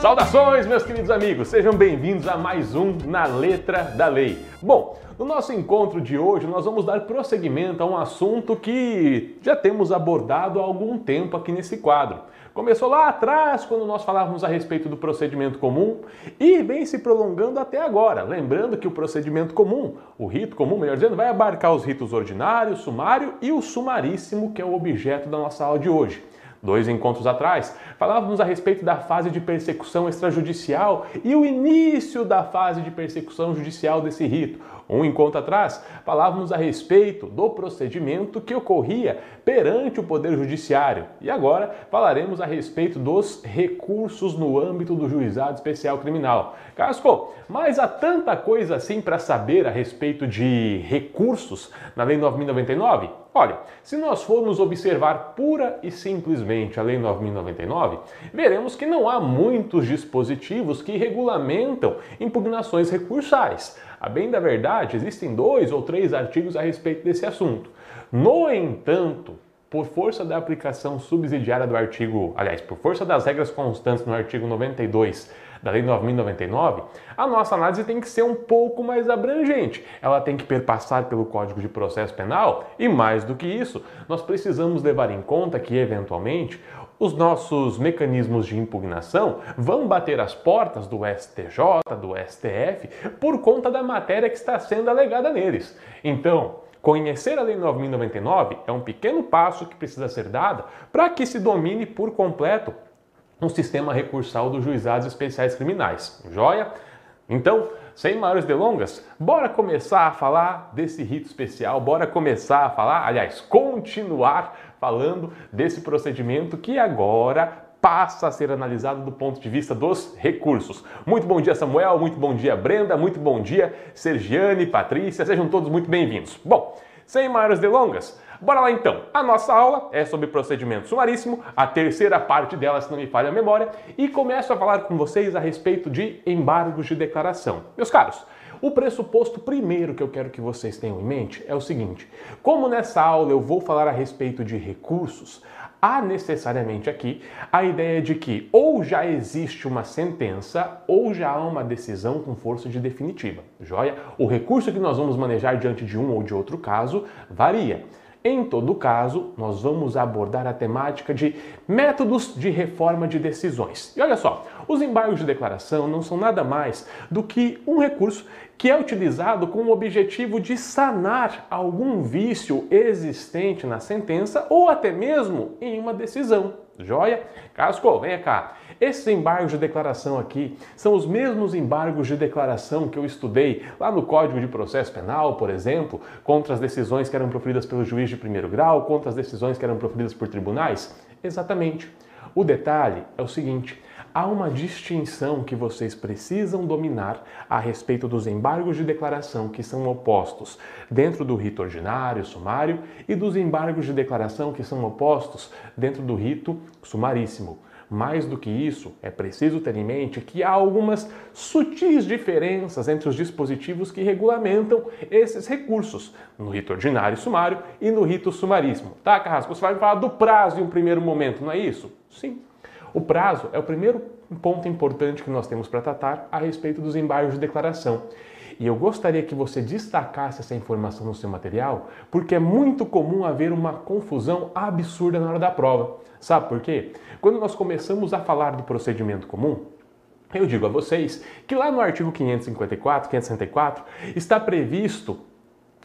Saudações, meus queridos amigos, sejam bem-vindos a mais um Na Letra da Lei. Bom, no nosso encontro de hoje, nós vamos dar prosseguimento a um assunto que já temos abordado há algum tempo aqui nesse quadro. Começou lá atrás, quando nós falávamos a respeito do procedimento comum, e vem se prolongando até agora. Lembrando que o procedimento comum, o rito comum, melhor dizendo, vai abarcar os ritos ordinário, sumário e o sumaríssimo, que é o objeto da nossa aula de hoje. Dois encontros atrás, falávamos a respeito da fase de persecução extrajudicial e o início da fase de persecução judicial desse rito. Um encontro atrás, falávamos a respeito do procedimento que ocorria perante o Poder Judiciário. E agora falaremos a respeito dos recursos no âmbito do Juizado Especial Criminal. Casco, mas há tanta coisa assim para saber a respeito de recursos na Lei 9099? Olha, se nós formos observar pura e simplesmente a Lei 9099, veremos que não há muitos dispositivos que regulamentam impugnações recursais. A bem da verdade, existem dois ou três artigos a respeito desse assunto. No entanto, por força da aplicação subsidiária do artigo, aliás, por força das regras constantes no artigo 92 da Lei 9099, a nossa análise tem que ser um pouco mais abrangente. Ela tem que perpassar pelo Código de Processo Penal e, mais do que isso, nós precisamos levar em conta que, eventualmente, os nossos mecanismos de impugnação vão bater as portas do STJ, do STF, por conta da matéria que está sendo alegada neles. Então, conhecer a Lei 9099 é um pequeno passo que precisa ser dado para que se domine por completo um sistema recursal dos juizados especiais criminais. Joia? Então, sem maiores delongas, bora começar a falar desse rito especial, bora começar a falar, aliás, continuar falando desse procedimento que agora passa a ser analisado do ponto de vista dos recursos. Muito bom dia, Samuel, muito bom dia, Brenda, muito bom dia, Sergiane, Patrícia, sejam todos muito bem-vindos. Bom, sem maiores delongas, Bora lá então. A nossa aula é sobre procedimento sumaríssimo, a terceira parte dela, se não me falha a memória, e começo a falar com vocês a respeito de embargos de declaração. Meus caros, o pressuposto primeiro que eu quero que vocês tenham em mente é o seguinte: como nessa aula eu vou falar a respeito de recursos, há necessariamente aqui a ideia de que ou já existe uma sentença ou já há uma decisão com força de definitiva. Joia? O recurso que nós vamos manejar diante de um ou de outro caso varia. Em todo caso, nós vamos abordar a temática de métodos de reforma de decisões. E olha só, os embargos de declaração não são nada mais do que um recurso que é utilizado com o objetivo de sanar algum vício existente na sentença ou até mesmo em uma decisão. Joia? Casco, venha cá. Esses embargos de declaração aqui são os mesmos embargos de declaração que eu estudei lá no Código de Processo Penal, por exemplo, contra as decisões que eram proferidas pelo juiz de primeiro grau, contra as decisões que eram proferidas por tribunais? Exatamente. O detalhe é o seguinte: há uma distinção que vocês precisam dominar a respeito dos embargos de declaração que são opostos dentro do rito ordinário, sumário, e dos embargos de declaração que são opostos dentro do rito sumaríssimo. Mais do que isso, é preciso ter em mente que há algumas sutis diferenças entre os dispositivos que regulamentam esses recursos, no rito ordinário e sumário e no rito sumaríssimo. Tá, Carrasco? Você vai me falar do prazo em um primeiro momento, não é isso? Sim. O prazo é o primeiro ponto importante que nós temos para tratar a respeito dos embargos de declaração. E eu gostaria que você destacasse essa informação no seu material, porque é muito comum haver uma confusão absurda na hora da prova. Sabe por quê? Quando nós começamos a falar do procedimento comum, eu digo a vocês que lá no artigo 554, 564, está previsto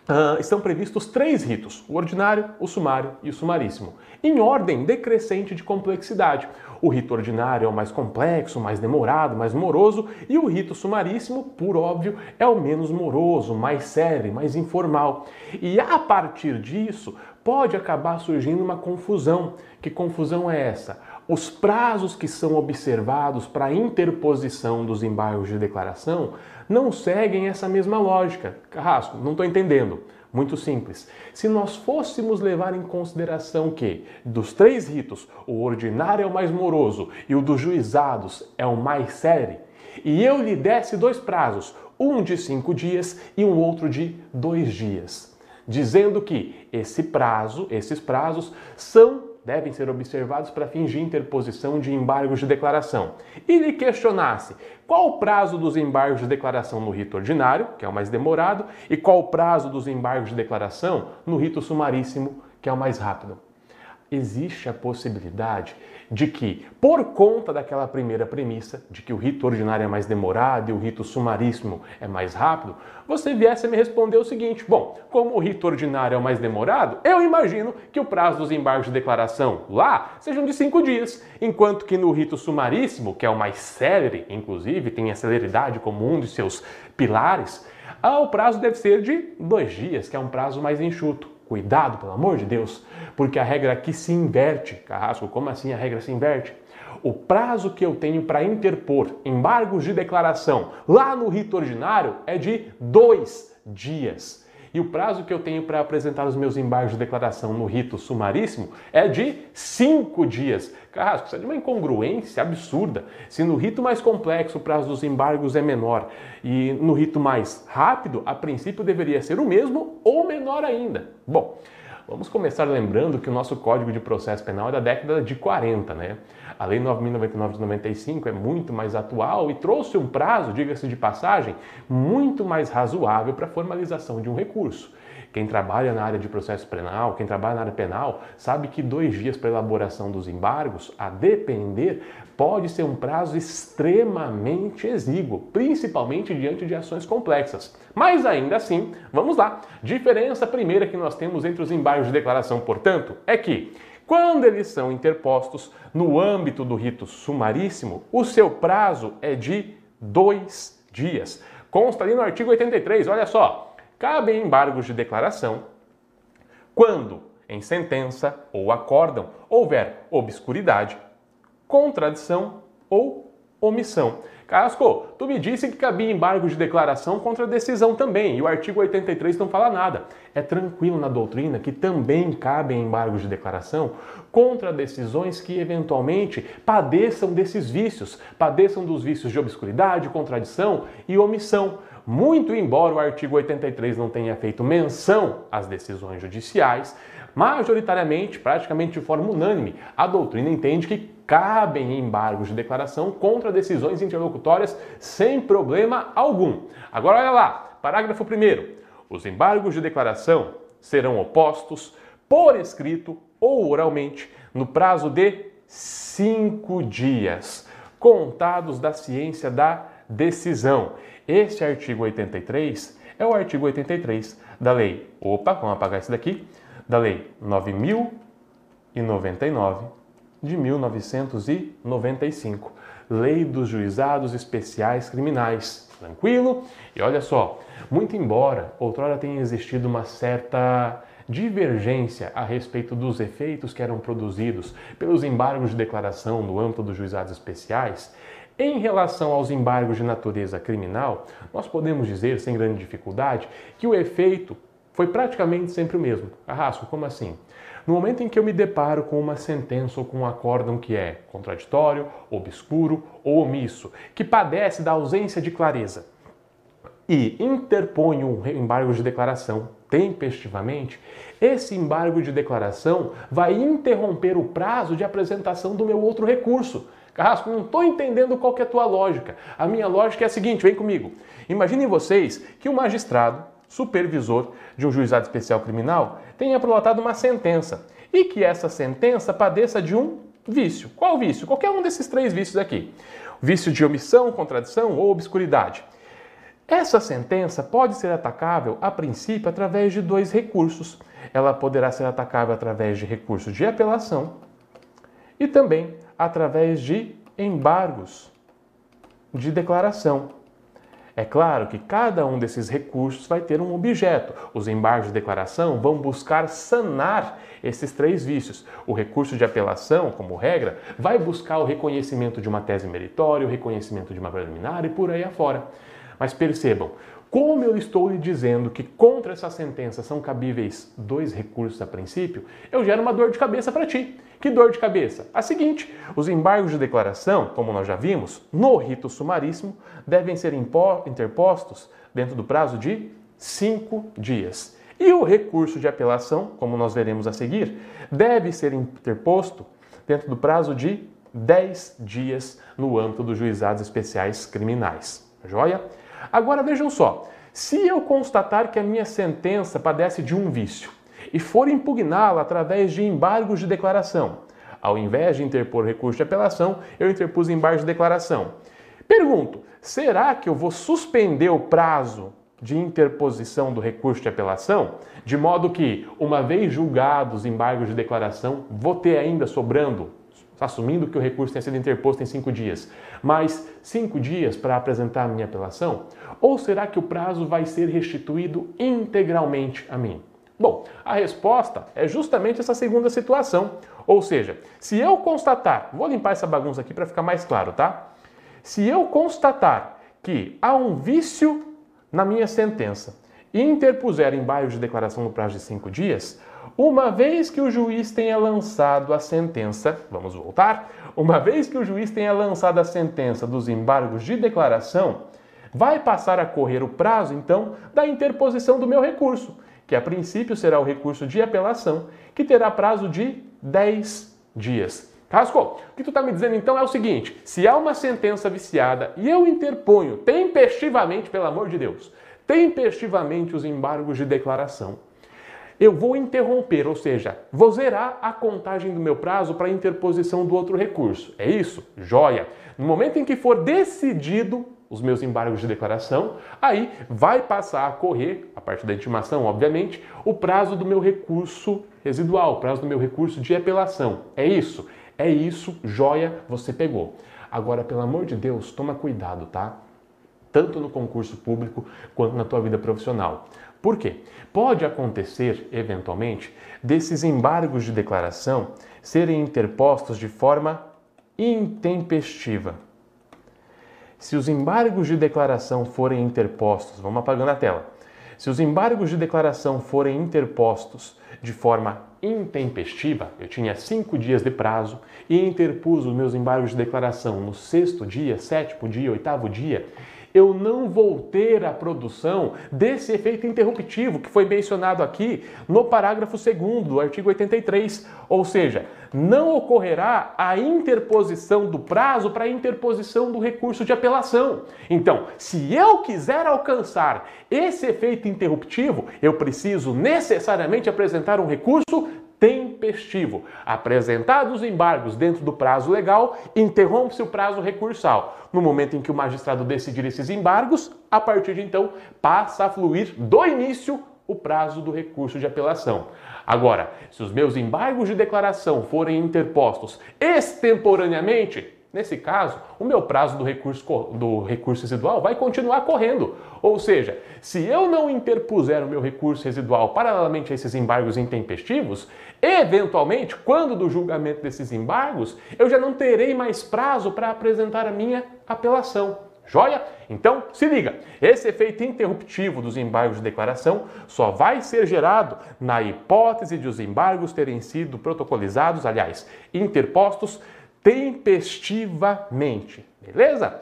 Uh, estão previstos três ritos: o ordinário, o sumário e o sumaríssimo, em ordem decrescente de complexidade. O rito ordinário é o mais complexo, mais demorado, mais moroso, e o rito sumaríssimo, por óbvio, é o menos moroso, mais sério, mais informal. E a partir disso, pode acabar surgindo uma confusão. Que confusão é essa? Os prazos que são observados para a interposição dos embargos de declaração não seguem essa mesma lógica. Carrasco, não estou entendendo. Muito simples. Se nós fôssemos levar em consideração que, dos três ritos, o ordinário é o mais moroso e o dos juizados é o mais sério, e eu lhe desse dois prazos, um de cinco dias e um outro de dois dias, dizendo que esse prazo, esses prazos são devem ser observados para fins de interposição de embargos de declaração, e lhe questionasse qual o prazo dos embargos de declaração no rito ordinário, que é o mais demorado, e qual o prazo dos embargos de declaração no rito sumaríssimo, que é o mais rápido? Existe a possibilidade de que, por conta daquela primeira premissa, de que o rito ordinário é mais demorado e o rito sumaríssimo é mais rápido, você viesse a me responder o seguinte: bom, como o rito ordinário é o mais demorado, eu imagino que o prazo dos embargos de declaração lá sejam de cinco dias, enquanto que no rito sumaríssimo, que é o mais célere, inclusive, tem a celeridade como um de seus pilares, ah, o prazo deve ser de dois dias, que é um prazo mais enxuto. Cuidado, pelo amor de Deus, porque a regra aqui se inverte. Carrasco, como assim a regra se inverte? O prazo que eu tenho para interpor embargos de declaração lá no rito ordinário é de dois dias. E o prazo que eu tenho para apresentar os meus embargos de declaração no rito sumaríssimo é de cinco dias. Carrasco, isso é de uma incongruência absurda. Se no rito mais complexo o prazo dos embargos é menor e no rito mais rápido, a princípio deveria ser o mesmo ou menor ainda. Bom, vamos começar lembrando que o nosso Código de Processo Penal é da década de 40, né? A Lei 9.099 de 95 é muito mais atual e trouxe um prazo, diga-se de passagem, muito mais razoável para a formalização de um recurso. Quem trabalha na área de processo penal, quem trabalha na área penal, sabe que dois dias para elaboração dos embargos, a depender, pode ser um prazo extremamente exíguo, principalmente diante de ações complexas. Mas ainda assim, vamos lá. Diferença primeira que nós temos entre os embargos de declaração, portanto, é que quando eles são interpostos no âmbito do rito sumaríssimo, o seu prazo é de dois dias. Consta ali no artigo 83, olha só. Cabem embargos de declaração quando, em sentença ou acórdão, houver obscuridade, contradição ou omissão. Casco, tu me disse que cabia embargo de declaração contra a decisão também, e o artigo 83 não fala nada. É tranquilo na doutrina que também cabem embargos de declaração contra decisões que eventualmente padeçam desses vícios, padeçam dos vícios de obscuridade, contradição e omissão. Muito embora o artigo 83 não tenha feito menção às decisões judiciais, majoritariamente, praticamente de forma unânime, a doutrina entende que cabem embargos de declaração contra decisões interlocutórias sem problema algum. Agora olha lá, parágrafo 1 Os embargos de declaração serão opostos por escrito ou oralmente no prazo de cinco dias, contados da ciência da decisão. Este artigo 83 é o artigo 83 da lei. Opa, vamos apagar isso daqui da Lei 9099 de 1995, Lei dos Juizados Especiais Criminais. Tranquilo? E olha só, muito embora outrora tenha existido uma certa divergência a respeito dos efeitos que eram produzidos pelos embargos de declaração no âmbito dos juizados especiais, em relação aos embargos de natureza criminal, nós podemos dizer, sem grande dificuldade, que o efeito foi praticamente sempre o mesmo. Carrasco, como assim? No momento em que eu me deparo com uma sentença ou com um acórdão que é contraditório, obscuro ou omisso, que padece da ausência de clareza, e interponho um embargo de declaração tempestivamente, esse embargo de declaração vai interromper o prazo de apresentação do meu outro recurso. Carrasco, não estou entendendo qual é a tua lógica. A minha lógica é a seguinte, vem comigo. Imaginem vocês que o magistrado supervisor de um juizado especial criminal tenha prolotado uma sentença e que essa sentença padeça de um vício. Qual vício? Qualquer um desses três vícios aqui. Vício de omissão, contradição ou obscuridade. Essa sentença pode ser atacável, a princípio, através de dois recursos. Ela poderá ser atacável através de recurso de apelação e também através de embargos de declaração. É claro que cada um desses recursos vai ter um objeto. Os embargos de declaração vão buscar sanar esses três vícios. O recurso de apelação, como regra, vai buscar o reconhecimento de uma tese meritória, o reconhecimento de uma preliminar e por aí afora. Mas percebam, como eu estou lhe dizendo que contra essa sentença são cabíveis dois recursos a princípio, eu gero uma dor de cabeça para ti. Que dor de cabeça? A seguinte: os embargos de declaração, como nós já vimos, no rito sumaríssimo, devem ser interpostos dentro do prazo de cinco dias. E o recurso de apelação, como nós veremos a seguir, deve ser interposto dentro do prazo de 10 dias no âmbito dos juizados especiais criminais. Joia? Agora vejam só, se eu constatar que a minha sentença padece de um vício e for impugná-la através de embargos de declaração, ao invés de interpor recurso de apelação, eu interpus embargo de declaração. Pergunto, será que eu vou suspender o prazo de interposição do recurso de apelação, de modo que, uma vez julgados os embargos de declaração, vou ter ainda sobrando, assumindo que o recurso tenha sido interposto em cinco dias, mais cinco dias para apresentar a minha apelação? Ou será que o prazo vai ser restituído integralmente a mim? Bom, a resposta é justamente essa segunda situação. Ou seja, se eu constatar, vou limpar essa bagunça aqui para ficar mais claro, tá? Se eu constatar que há um vício na minha sentença e interpuser embargo de declaração no prazo de cinco dias, uma vez que o juiz tenha lançado a sentença, vamos voltar, uma vez que o juiz tenha lançado a sentença dos embargos de declaração, vai passar a correr o prazo, então, da interposição do meu recurso, que a princípio será o recurso de apelação, que terá prazo de 10 dias. Casco, o que tu está me dizendo então é o seguinte: se há uma sentença viciada e eu interponho tempestivamente, pelo amor de Deus, tempestivamente os embargos de declaração, eu vou interromper, ou seja, vou zerar a contagem do meu prazo para interposição do outro recurso. É isso? Joia! No momento em que for decidido os meus embargos de declaração, aí vai passar a correr, a partir da intimação, obviamente, o prazo do meu recurso residual, o prazo do meu recurso de apelação. É isso? É isso, joia, você pegou. Agora, pelo amor de Deus, toma cuidado, tá? Tanto no concurso público quanto na tua vida profissional. Por quê? Pode acontecer, eventualmente, desses embargos de declaração serem interpostos de forma intempestiva. Se os embargos de declaração forem interpostos, vamos apagando a tela. Se os embargos de declaração forem interpostos de forma intempestiva, eu tinha cinco dias de prazo e interpus os meus embargos de declaração no sexto dia, sétimo dia, oitavo dia, eu não vou ter a produção desse efeito interruptivo que foi mencionado aqui no parágrafo 2 do artigo 83. Ou seja, não ocorrerá a interposição do prazo para a interposição do recurso de apelação. Então, se eu quiser alcançar esse efeito interruptivo, eu preciso necessariamente apresentar um recurso tempestivo. Apresentados os embargos dentro do prazo legal, interrompe-se o prazo recursal. No momento em que o magistrado decidir esses embargos, a partir de então passa a fluir do início o prazo do recurso de apelação. Agora, se os meus embargos de declaração forem interpostos extemporaneamente, Nesse caso, o meu prazo do recurso, do recurso residual vai continuar correndo. Ou seja, se eu não interpuser o meu recurso residual paralelamente a esses embargos intempestivos, eventualmente, quando do julgamento desses embargos, eu já não terei mais prazo para apresentar a minha apelação. Joia? Então, se liga, esse efeito interruptivo dos embargos de declaração só vai ser gerado na hipótese de os embargos terem sido protocolizados, aliás, interpostos tempestivamente. Beleza?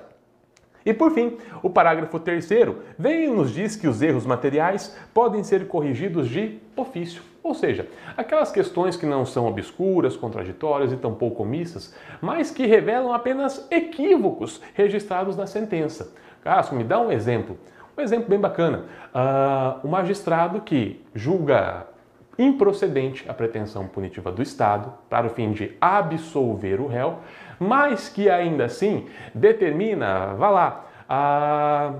E por fim, o parágrafo terceiro vem e nos diz que os erros materiais podem ser corrigidos de ofício, ou seja, aquelas questões que não são obscuras, contraditórias e tampouco omissas, mas que revelam apenas equívocos registrados na sentença. Cássio, me dá um exemplo. Um exemplo bem bacana. Uh, o magistrado que julga improcedente a pretensão punitiva do Estado para o fim de absolver o réu, mas que ainda assim determina, vá lá, a,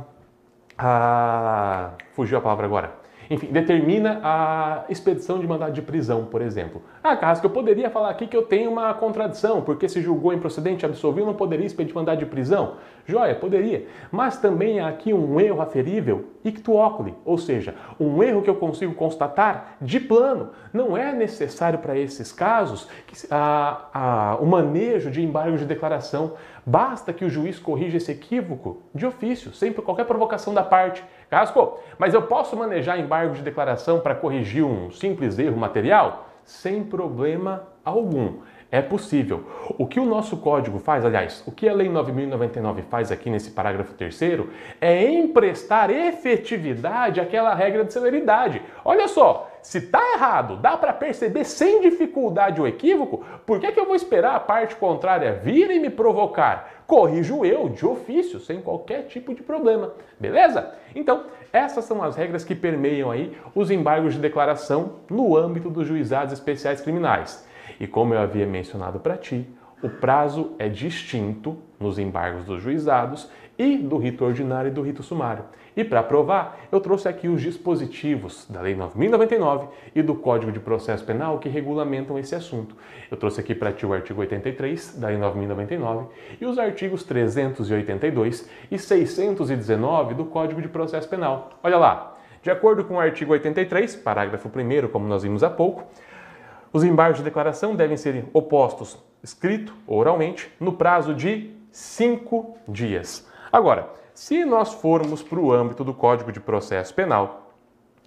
a fugiu a palavra agora enfim, determina a expedição de mandado de prisão, por exemplo. Ah, que eu poderia falar aqui que eu tenho uma contradição, porque se julgou improcedente, absolvido, não poderia expedir mandado de prisão? Joia, poderia. Mas também há aqui um erro aferível ictu oculi, ou seja, um erro que eu consigo constatar de plano. Não é necessário para esses casos a, a, o manejo de embargo de declaração. Basta que o juiz corrija esse equívoco de ofício, sem qualquer provocação da parte. Casco, mas eu posso manejar embargo de declaração para corrigir um simples erro material? Sem problema algum. É possível. O que o nosso código faz, aliás, o que a Lei 9099 faz aqui nesse parágrafo terceiro é emprestar efetividade àquela regra de celeridade. Olha só, se está errado, dá para perceber sem dificuldade o equívoco, por que, que eu vou esperar a parte contrária vir e me provocar? Corrijo eu de ofício, sem qualquer tipo de problema, beleza? Então, essas são as regras que permeiam aí os embargos de declaração no âmbito dos juizados especiais criminais. E como eu havia mencionado para ti, o prazo é distinto nos embargos dos juizados e do rito ordinário e do rito sumário. E para provar, eu trouxe aqui os dispositivos da Lei 9099 e do Código de Processo Penal que regulamentam esse assunto. Eu trouxe aqui para ti o artigo 83 da Lei 9099 e os artigos 382 e 619 do Código de Processo Penal. Olha lá, de acordo com o artigo 83, parágrafo 1, como nós vimos há pouco, os embargos de declaração devem ser opostos escrito ou oralmente no prazo de cinco dias. Agora, se nós formos para o âmbito do Código de Processo Penal,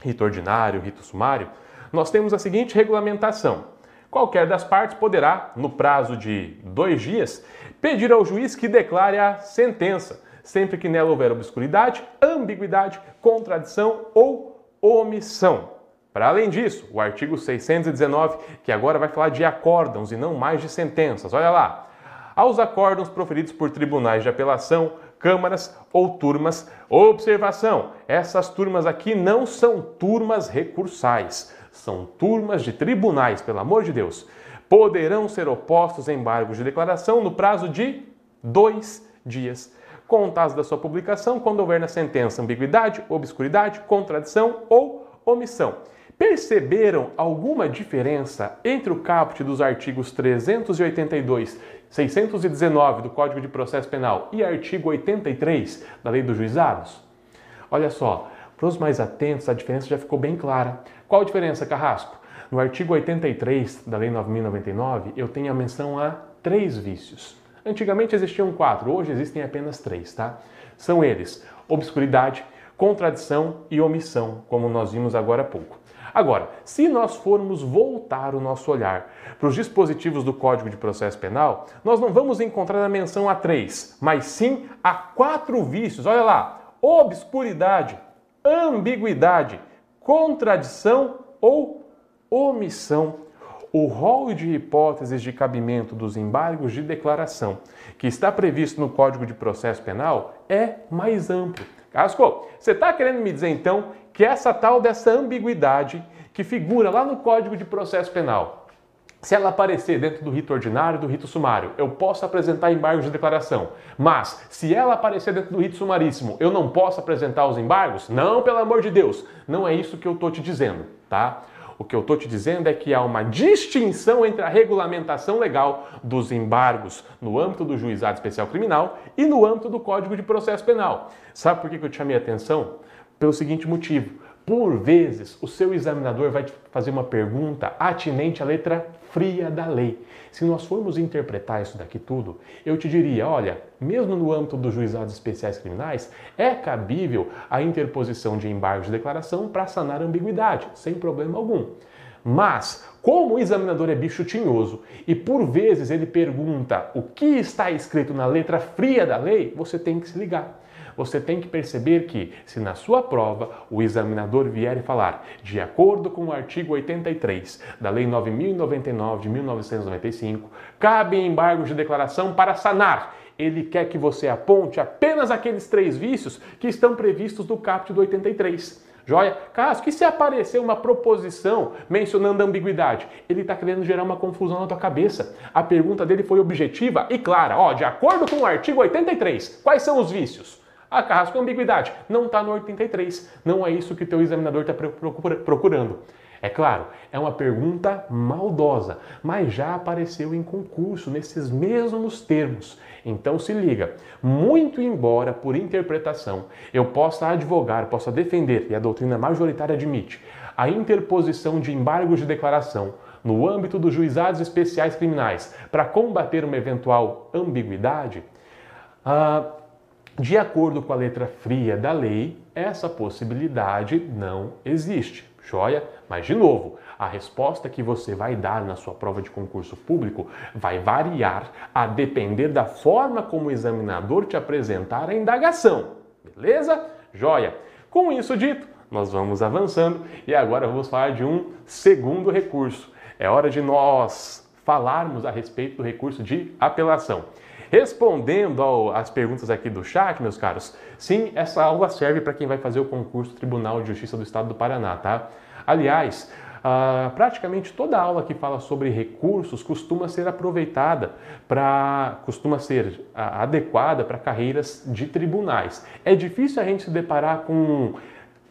rito ordinário, rito sumário, nós temos a seguinte regulamentação. Qualquer das partes poderá, no prazo de dois dias, pedir ao juiz que declare a sentença, sempre que nela houver obscuridade, ambiguidade, contradição ou omissão. Para além disso, o artigo 619, que agora vai falar de acórdãos e não mais de sentenças. Olha lá. Aos acórdãos proferidos por tribunais de apelação, câmaras ou turmas, observação: essas turmas aqui não são turmas recursais, são turmas de tribunais, pelo amor de Deus. Poderão ser opostos embargos de declaração no prazo de dois dias contados da sua publicação, quando houver na sentença ambiguidade, obscuridade, contradição ou omissão. Perceberam alguma diferença entre o caput dos artigos 382, 619 do Código de Processo Penal e artigo 83 da Lei dos Juizados? Olha só, para os mais atentos, a diferença já ficou bem clara. Qual a diferença, Carrasco? No artigo 83 da Lei 9099, eu tenho a menção a três vícios. Antigamente existiam quatro, hoje existem apenas três, tá? São eles: obscuridade, contradição e omissão, como nós vimos agora há pouco. Agora, se nós formos voltar o nosso olhar para os dispositivos do Código de Processo Penal, nós não vamos encontrar a menção a três, mas sim a quatro vícios. Olha lá: obscuridade, ambiguidade, contradição ou omissão. O rol de hipóteses de cabimento dos embargos de declaração que está previsto no Código de Processo Penal é mais amplo. Casco, você está querendo me dizer então que essa tal dessa ambiguidade que figura lá no Código de Processo Penal, se ela aparecer dentro do rito ordinário do rito sumário, eu posso apresentar embargos de declaração. Mas, se ela aparecer dentro do rito sumaríssimo, eu não posso apresentar os embargos? Não, pelo amor de Deus. Não é isso que eu estou te dizendo, tá? O que eu estou te dizendo é que há uma distinção entre a regulamentação legal dos embargos no âmbito do juizado especial criminal e no âmbito do Código de Processo Penal. Sabe por que eu te chamei a atenção? Pelo seguinte motivo. Por vezes, o seu examinador vai te fazer uma pergunta atinente à letra fria da lei. Se nós formos interpretar isso daqui tudo, eu te diria, olha, mesmo no âmbito dos juizados especiais criminais, é cabível a interposição de embargos de declaração para sanar ambiguidade, sem problema algum. Mas, como o examinador é bicho tinhoso e por vezes ele pergunta o que está escrito na letra fria da lei, você tem que se ligar você tem que perceber que, se na sua prova o examinador vier falar, de acordo com o artigo 83 da Lei 9099 de 1995, cabe embargo de declaração para sanar. Ele quer que você aponte apenas aqueles três vícios que estão previstos no caput do 83. Joia? Caso que se aparecer uma proposição mencionando ambiguidade, ele está querendo gerar uma confusão na tua cabeça. A pergunta dele foi objetiva e clara. Ó, de acordo com o artigo 83, quais são os vícios? A carrasco ambiguidade não está no 83. Não é isso que teu examinador está procurando. É claro, é uma pergunta maldosa, mas já apareceu em concurso nesses mesmos termos. Então se liga, muito embora por interpretação eu possa advogar, possa defender, e a doutrina majoritária admite, a interposição de embargos de declaração no âmbito dos juizados especiais criminais para combater uma eventual ambiguidade, uh, de acordo com a letra fria da lei, essa possibilidade não existe. Joia? Mas, de novo, a resposta que você vai dar na sua prova de concurso público vai variar a depender da forma como o examinador te apresentar a indagação. Beleza? Joia! Com isso dito, nós vamos avançando e agora vamos falar de um segundo recurso. É hora de nós falarmos a respeito do recurso de apelação. Respondendo às perguntas aqui do chat, meus caros, sim, essa aula serve para quem vai fazer o concurso Tribunal de Justiça do Estado do Paraná, tá? Aliás, Uh, praticamente toda aula que fala sobre recursos costuma ser aproveitada para, costuma ser uh, adequada para carreiras de tribunais. É difícil a gente se deparar com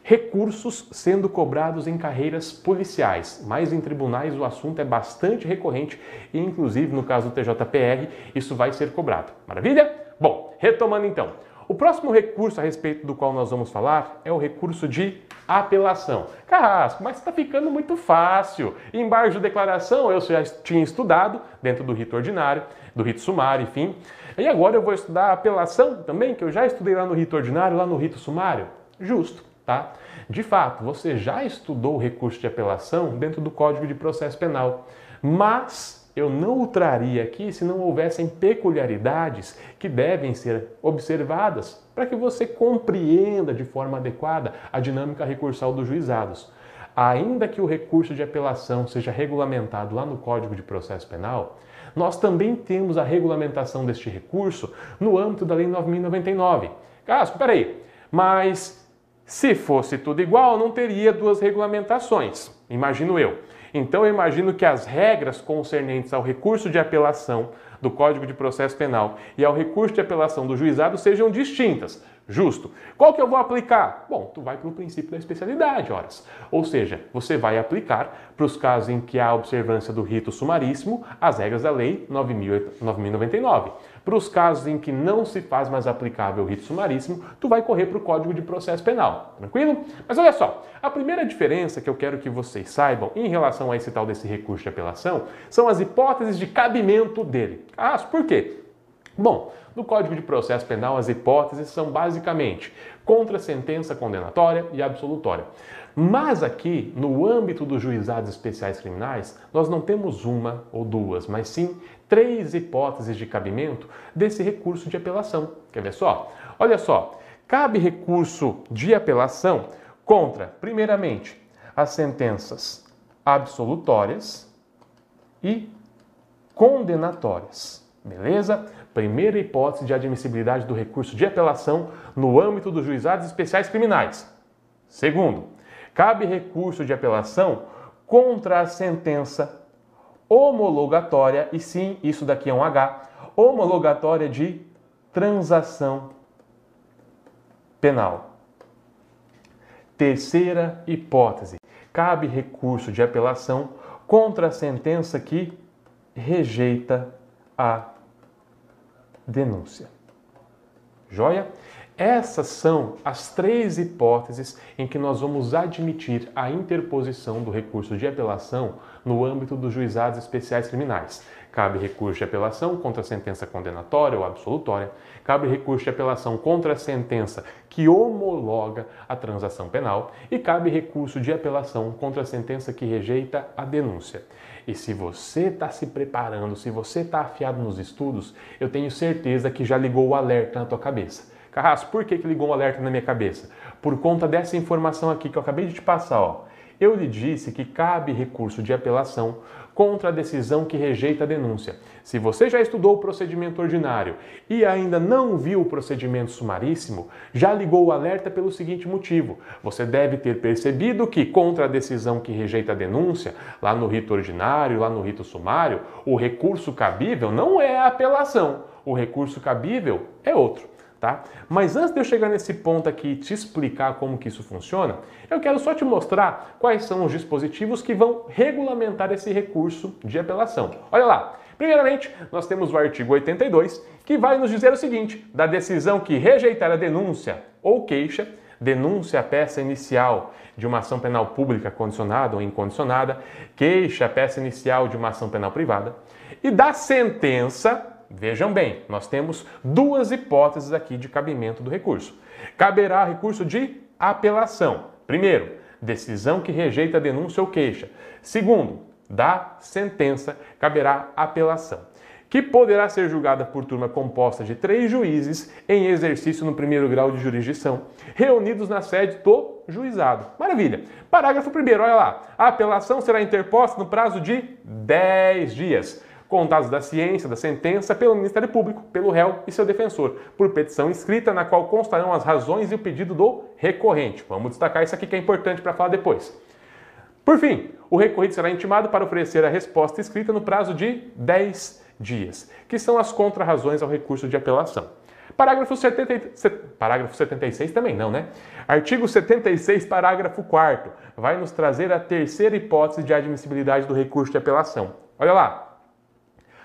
recursos sendo cobrados em carreiras policiais, mas em tribunais o assunto é bastante recorrente e, inclusive, no caso do TJPR, isso vai ser cobrado. Maravilha? Bom, retomando então. O próximo recurso a respeito do qual nós vamos falar é o recurso de apelação. Carrasco, mas está ficando muito fácil. Embargo de declaração eu já tinha estudado dentro do rito ordinário, do rito sumário, enfim. E agora eu vou estudar apelação também, que eu já estudei lá no rito ordinário, lá no rito sumário. Justo, tá? De fato, você já estudou o recurso de apelação dentro do Código de Processo Penal, mas eu não o traria aqui se não houvessem peculiaridades que devem ser observadas para que você compreenda de forma adequada a dinâmica recursal dos juizados. Ainda que o recurso de apelação seja regulamentado lá no Código de Processo Penal, nós também temos a regulamentação deste recurso no âmbito da Lei 9099. Casco, peraí, mas se fosse tudo igual, não teria duas regulamentações, imagino eu. Então eu imagino que as regras concernentes ao recurso de apelação do Código de Processo Penal e ao recurso de apelação do juizado sejam distintas. Justo. Qual que eu vou aplicar? Bom, tu vai para o princípio da especialidade, horas. Ou seja, você vai aplicar para os casos em que há observância do rito sumaríssimo as regras da Lei 9.099. Para os casos em que não se faz mais aplicável o rito sumaríssimo, tu vai correr para o Código de Processo Penal, tranquilo? Mas olha só, a primeira diferença que eu quero que vocês saibam em relação a esse tal desse recurso de apelação são as hipóteses de cabimento dele. Ah, por quê? Bom, no Código de Processo Penal, as hipóteses são basicamente contra sentença condenatória e absolutória. Mas aqui, no âmbito dos juizados especiais criminais, nós não temos uma ou duas, mas sim três hipóteses de cabimento desse recurso de apelação. Quer ver só? Olha só, cabe recurso de apelação contra, primeiramente, as sentenças absolutórias e condenatórias. Beleza? Primeira hipótese de admissibilidade do recurso de apelação no âmbito dos juizados especiais criminais. Segundo, cabe recurso de apelação contra a sentença homologatória, e sim, isso daqui é um H, homologatória de transação penal. Terceira hipótese, cabe recurso de apelação contra a sentença que rejeita a denúncia. Joia? Essas são as três hipóteses em que nós vamos admitir a interposição do recurso de apelação no âmbito dos juizados especiais criminais. Cabe recurso de apelação contra a sentença condenatória ou absolutória, cabe recurso de apelação contra a sentença que homologa a transação penal e cabe recurso de apelação contra a sentença que rejeita a denúncia. E se você está se preparando, se você está afiado nos estudos, eu tenho certeza que já ligou o alerta na tua cabeça Carrasco, por que, que ligou um alerta na minha cabeça? Por conta dessa informação aqui que eu acabei de te passar, ó. Eu lhe disse que cabe recurso de apelação contra a decisão que rejeita a denúncia. Se você já estudou o procedimento ordinário e ainda não viu o procedimento sumaríssimo, já ligou o alerta pelo seguinte motivo: você deve ter percebido que, contra a decisão que rejeita a denúncia, lá no rito ordinário, lá no rito sumário, o recurso cabível não é a apelação, o recurso cabível é outro. Tá? Mas antes de eu chegar nesse ponto aqui e te explicar como que isso funciona, eu quero só te mostrar quais são os dispositivos que vão regulamentar esse recurso de apelação. Olha lá. Primeiramente, nós temos o artigo 82, que vai nos dizer o seguinte: da decisão que rejeitar a denúncia ou queixa, denúncia a peça inicial de uma ação penal pública condicionada ou incondicionada, queixa a peça inicial de uma ação penal privada, e da sentença Vejam bem, nós temos duas hipóteses aqui de cabimento do recurso. Caberá recurso de apelação. Primeiro, decisão que rejeita a denúncia ou queixa. Segundo, da sentença caberá apelação, que poderá ser julgada por turma composta de três juízes em exercício no primeiro grau de jurisdição, reunidos na sede do juizado. Maravilha! Parágrafo 1, olha lá. A apelação será interposta no prazo de 10 dias contados da ciência da sentença pelo Ministério Público, pelo réu e seu defensor, por petição escrita na qual constarão as razões e o pedido do recorrente. Vamos destacar isso aqui que é importante para falar depois. Por fim, o recorrente será intimado para oferecer a resposta escrita no prazo de 10 dias, que são as contrarrazões ao recurso de apelação. Parágrafo, 70, parágrafo 76 também não, né? Artigo 76, parágrafo 4 vai nos trazer a terceira hipótese de admissibilidade do recurso de apelação. Olha lá.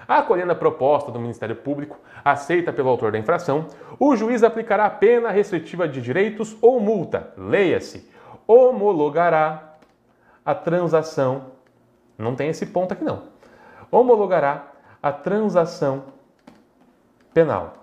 Acolhendo a proposta do Ministério Público, aceita pelo autor da infração, o juiz aplicará a pena restritiva de direitos ou multa, leia-se, homologará a transação, não tem esse ponto aqui não, homologará a transação penal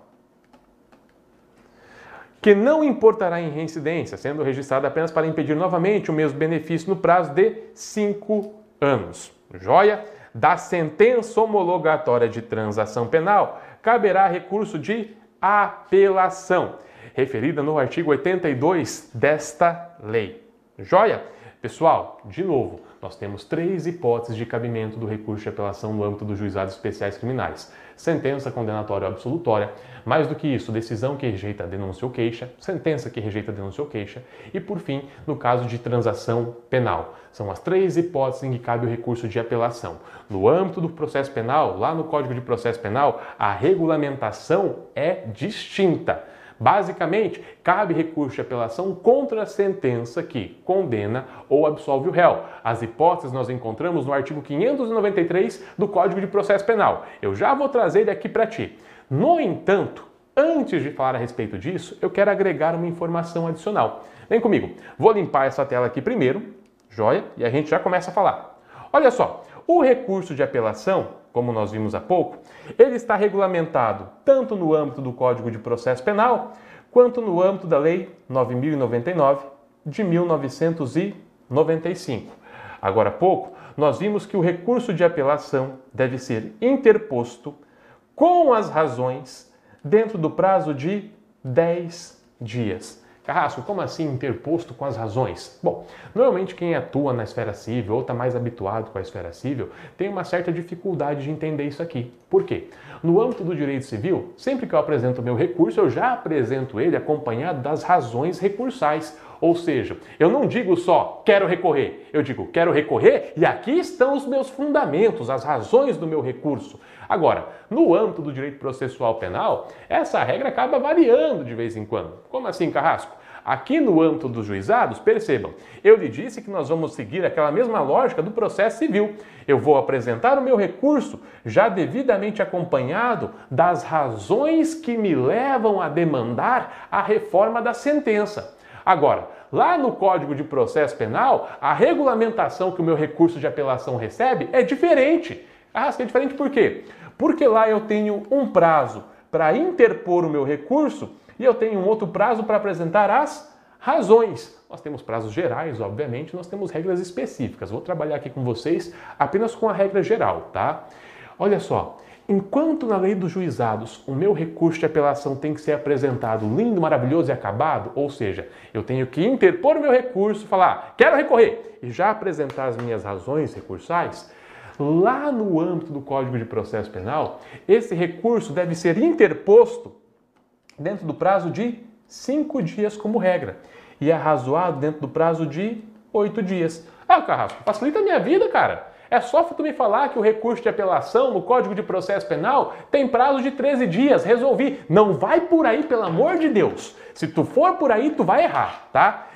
que não importará em reincidência, sendo registrada apenas para impedir novamente o mesmo benefício no prazo de cinco anos. Joia? Da sentença homologatória de transação penal, caberá recurso de apelação, referida no artigo 82 desta lei. Joia? Pessoal, de novo, nós temos três hipóteses de cabimento do recurso de apelação no âmbito dos juizados especiais criminais: sentença condenatória ou absolutória, mais do que isso, decisão que rejeita denúncia ou queixa, sentença que rejeita denúncia ou queixa e, por fim, no caso de transação penal. São as três hipóteses em que cabe o recurso de apelação. No âmbito do processo penal, lá no Código de Processo Penal, a regulamentação é distinta. Basicamente, cabe recurso de apelação contra a sentença que condena ou absolve o réu. As hipóteses nós encontramos no artigo 593 do Código de Processo Penal. Eu já vou trazer ele aqui para ti. No entanto, antes de falar a respeito disso, eu quero agregar uma informação adicional. Vem comigo. Vou limpar essa tela aqui primeiro, joia? E a gente já começa a falar. Olha só, o recurso de apelação como nós vimos há pouco, ele está regulamentado tanto no âmbito do Código de Processo Penal, quanto no âmbito da Lei 9099 de 1995. Agora há pouco, nós vimos que o recurso de apelação deve ser interposto com as razões dentro do prazo de 10 dias. Carrasco, como assim interposto com as razões? Bom, normalmente quem atua na esfera civil ou está mais habituado com a esfera civil tem uma certa dificuldade de entender isso aqui. Por quê? No âmbito do direito civil, sempre que eu apresento o meu recurso, eu já apresento ele acompanhado das razões recursais. Ou seja, eu não digo só quero recorrer, eu digo quero recorrer e aqui estão os meus fundamentos, as razões do meu recurso. Agora, no âmbito do direito processual penal, essa regra acaba variando de vez em quando. Como assim, Carrasco? Aqui no âmbito dos juizados, percebam, eu lhe disse que nós vamos seguir aquela mesma lógica do processo civil. Eu vou apresentar o meu recurso já devidamente acompanhado das razões que me levam a demandar a reforma da sentença. Agora, lá no Código de Processo Penal, a regulamentação que o meu recurso de apelação recebe é diferente. Ah, é diferente por quê? Porque lá eu tenho um prazo para interpor o meu recurso e eu tenho um outro prazo para apresentar as razões. Nós temos prazos gerais, obviamente, nós temos regras específicas. Vou trabalhar aqui com vocês apenas com a regra geral, tá? Olha só, enquanto na lei dos juizados o meu recurso de apelação tem que ser apresentado lindo, maravilhoso e acabado, ou seja, eu tenho que interpor o meu recurso, falar, quero recorrer, e já apresentar as minhas razões recursais, lá no âmbito do Código de Processo Penal, esse recurso deve ser interposto dentro do prazo de cinco dias como regra e é razoado dentro do prazo de oito dias. Ah, Carrasco, facilita a minha vida, cara. É só tu me falar que o recurso de apelação no Código de Processo Penal tem prazo de 13 dias. Resolvi. Não vai por aí, pelo amor de Deus. Se tu for por aí, tu vai errar, tá?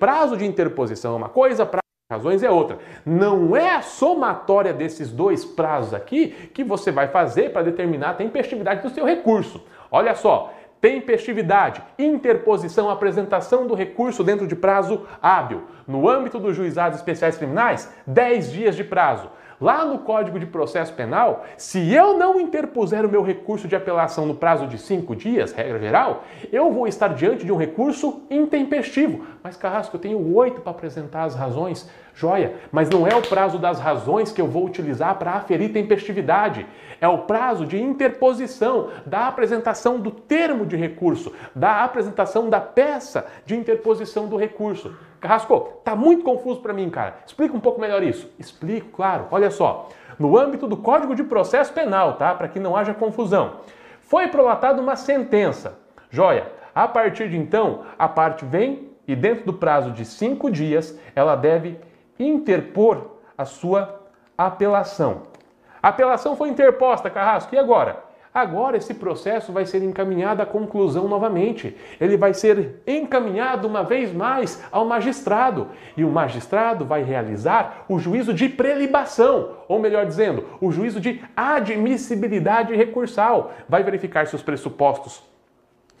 Prazo de interposição é uma coisa, prazo razões é outra. Não é a somatória desses dois prazos aqui que você vai fazer para determinar a tempestividade do seu recurso. Olha só, tempestividade, interposição, apresentação do recurso dentro de prazo hábil. No âmbito dos juizados especiais criminais, 10 dias de prazo. Lá no Código de Processo Penal, se eu não interpuser o meu recurso de apelação no prazo de cinco dias, regra geral, eu vou estar diante de um recurso intempestivo. Mas, Carrasco, eu tenho oito para apresentar as razões. Joia, mas não é o prazo das razões que eu vou utilizar para aferir tempestividade. É o prazo de interposição, da apresentação do termo de recurso, da apresentação da peça de interposição do recurso. Carrasco, tá muito confuso para mim, cara. Explica um pouco melhor isso. Explico, claro. Olha só, no âmbito do Código de Processo Penal, tá? Para que não haja confusão. Foi prolatada uma sentença. Joia, a partir de então, a parte vem e dentro do prazo de cinco dias, ela deve interpor a sua apelação. A apelação foi interposta, Carrasco, e agora? Agora esse processo vai ser encaminhado à conclusão novamente. Ele vai ser encaminhado uma vez mais ao magistrado. E o magistrado vai realizar o juízo de prelibação, ou melhor dizendo, o juízo de admissibilidade recursal. Vai verificar se os pressupostos,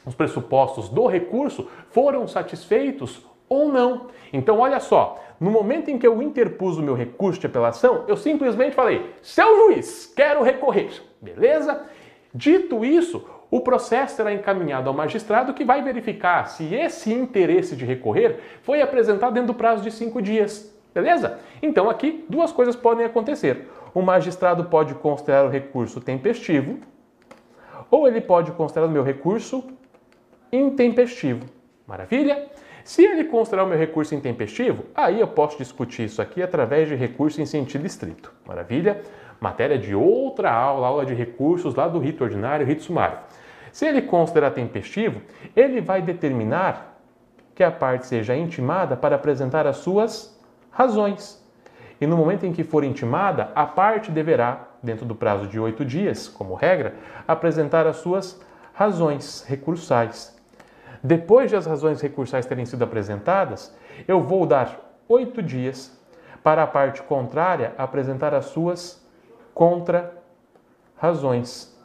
os pressupostos do recurso foram satisfeitos ou não. Então, olha só, no momento em que eu interpus o meu recurso de apelação, eu simplesmente falei: seu juiz, quero recorrer. Beleza? Dito isso, o processo será encaminhado ao magistrado que vai verificar se esse interesse de recorrer foi apresentado dentro do prazo de cinco dias. Beleza? Então aqui duas coisas podem acontecer. O magistrado pode considerar o recurso tempestivo ou ele pode considerar o meu recurso intempestivo. Maravilha? Se ele considerar o meu recurso intempestivo, aí eu posso discutir isso aqui através de recurso em sentido estrito. Maravilha? Matéria de outra aula, aula de recursos lá do rito ordinário, rito sumário. Se ele considerar tempestivo, ele vai determinar que a parte seja intimada para apresentar as suas razões. E no momento em que for intimada, a parte deverá, dentro do prazo de oito dias, como regra, apresentar as suas razões recursais. Depois de as razões recursais terem sido apresentadas, eu vou dar oito dias para a parte contrária apresentar as suas contra-razões.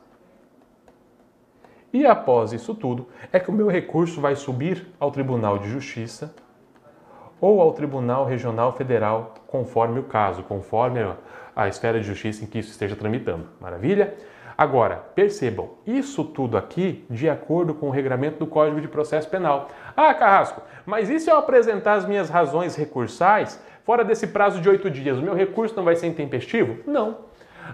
E após isso tudo, é que o meu recurso vai subir ao Tribunal de Justiça ou ao Tribunal Regional Federal, conforme o caso, conforme a esfera de justiça em que isso esteja tramitando. Maravilha? Agora, percebam, isso tudo aqui de acordo com o regramento do Código de Processo Penal. Ah, Carrasco, mas e se eu apresentar as minhas razões recursais fora desse prazo de oito dias? O meu recurso não vai ser intempestivo? Não.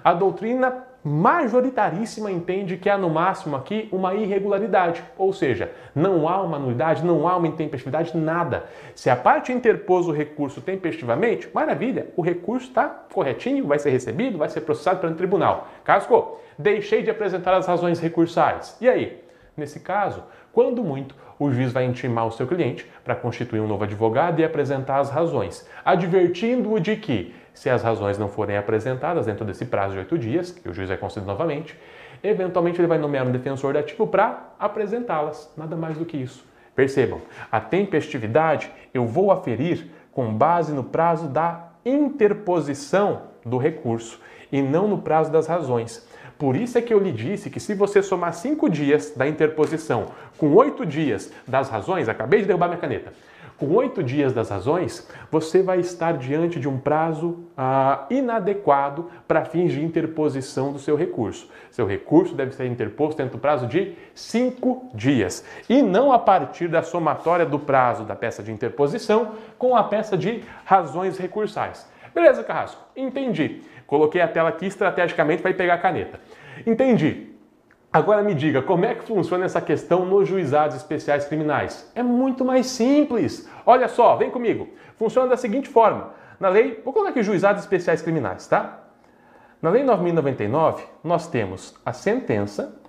A doutrina majoritaríssima entende que há no máximo aqui uma irregularidade, ou seja, não há uma nulidade, não há uma intempestividade, nada. Se a parte interpôs o recurso tempestivamente, maravilha, o recurso está corretinho, vai ser recebido, vai ser processado pelo tribunal. Casco, deixei de apresentar as razões recursais. E aí? Nesse caso, quando muito, o juiz vai intimar o seu cliente para constituir um novo advogado e apresentar as razões, advertindo-o de que se as razões não forem apresentadas dentro desse prazo de oito dias, que o juiz vai conceder novamente, eventualmente ele vai nomear um defensor dativo para apresentá-las. Nada mais do que isso. Percebam, a tempestividade eu vou aferir com base no prazo da interposição do recurso e não no prazo das razões. Por isso é que eu lhe disse que se você somar cinco dias da interposição com oito dias das razões, acabei de derrubar minha caneta, com oito dias das razões, você vai estar diante de um prazo ah, inadequado para fins de interposição do seu recurso. Seu recurso deve ser interposto dentro do prazo de cinco dias e não a partir da somatória do prazo da peça de interposição com a peça de razões recursais. Beleza, Carrasco? Entendi. Coloquei a tela aqui estrategicamente para pegar a caneta. Entendi. Agora me diga, como é que funciona essa questão nos juizados especiais criminais? É muito mais simples. Olha só, vem comigo. Funciona da seguinte forma. Na lei, vou colocar aqui juizados especiais criminais, tá? Na lei 9099, nós temos a sentença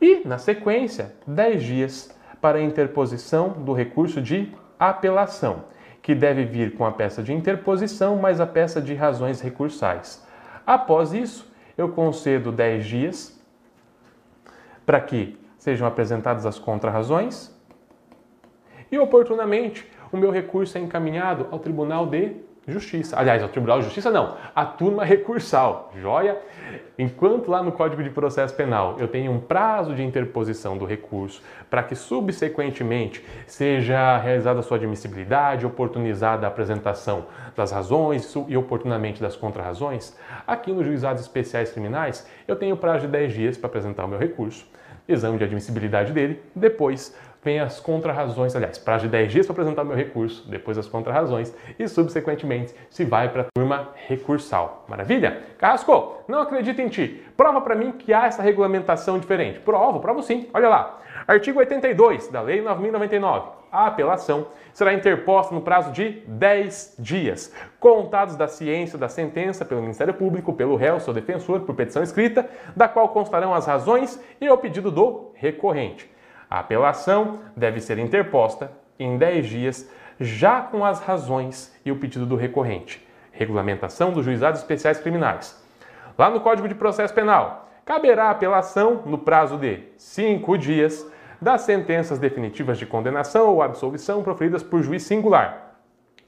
e, na sequência, 10 dias para a interposição do recurso de apelação, que deve vir com a peça de interposição mais a peça de razões recursais. Após isso, eu concedo 10 dias para que sejam apresentadas as contrarrazões e, oportunamente, o meu recurso é encaminhado ao Tribunal de Justiça. Aliás, o Tribunal de Justiça não, a turma recursal. Joia? Enquanto lá no Código de Processo Penal eu tenho um prazo de interposição do recurso para que subsequentemente seja realizada a sua admissibilidade, oportunizada a apresentação das razões e oportunamente das contrarrazões, aqui nos juizados especiais criminais eu tenho prazo de 10 dias para apresentar o meu recurso, exame de admissibilidade dele, depois vem as contrarrazões, aliás, prazo de 10 dias para apresentar meu recurso, depois as contrarrazões e, subsequentemente, se vai para a turma recursal. Maravilha? Carrasco, não acredito em ti. Prova para mim que há essa regulamentação diferente. Provo, provo sim. Olha lá. Artigo 82 da Lei 9099. A apelação será interposta no prazo de 10 dias, contados da ciência da sentença pelo Ministério Público, pelo réu, seu defensor, por petição escrita, da qual constarão as razões e o pedido do recorrente. A apelação deve ser interposta em 10 dias, já com as razões e o pedido do recorrente. Regulamentação dos juizados especiais criminais. Lá no Código de Processo Penal, caberá apelação no prazo de 5 dias das sentenças definitivas de condenação ou absolvição proferidas por juiz singular.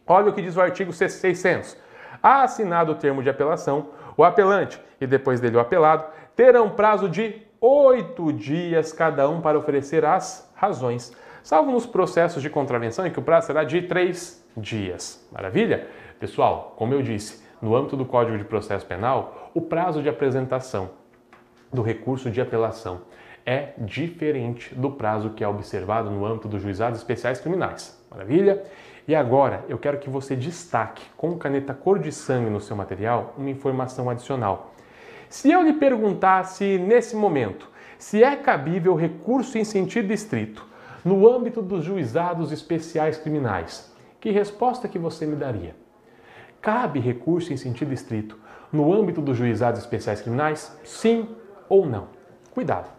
Olha o que diz o artigo 600. A assinado o termo de apelação, o apelante e depois dele o apelado terão prazo de oito dias cada um para oferecer as razões, salvo nos processos de contravenção em que o prazo será de três dias. Maravilha? Pessoal, como eu disse, no âmbito do Código de Processo Penal, o prazo de apresentação do recurso de apelação é diferente do prazo que é observado no âmbito dos juizados especiais criminais. Maravilha? E agora eu quero que você destaque com caneta cor de sangue no seu material uma informação adicional. Se eu lhe perguntasse nesse momento se é cabível recurso em sentido estrito no âmbito dos juizados especiais criminais, que resposta que você me daria? Cabe recurso em sentido estrito no âmbito dos juizados especiais criminais? Sim ou não? Cuidado.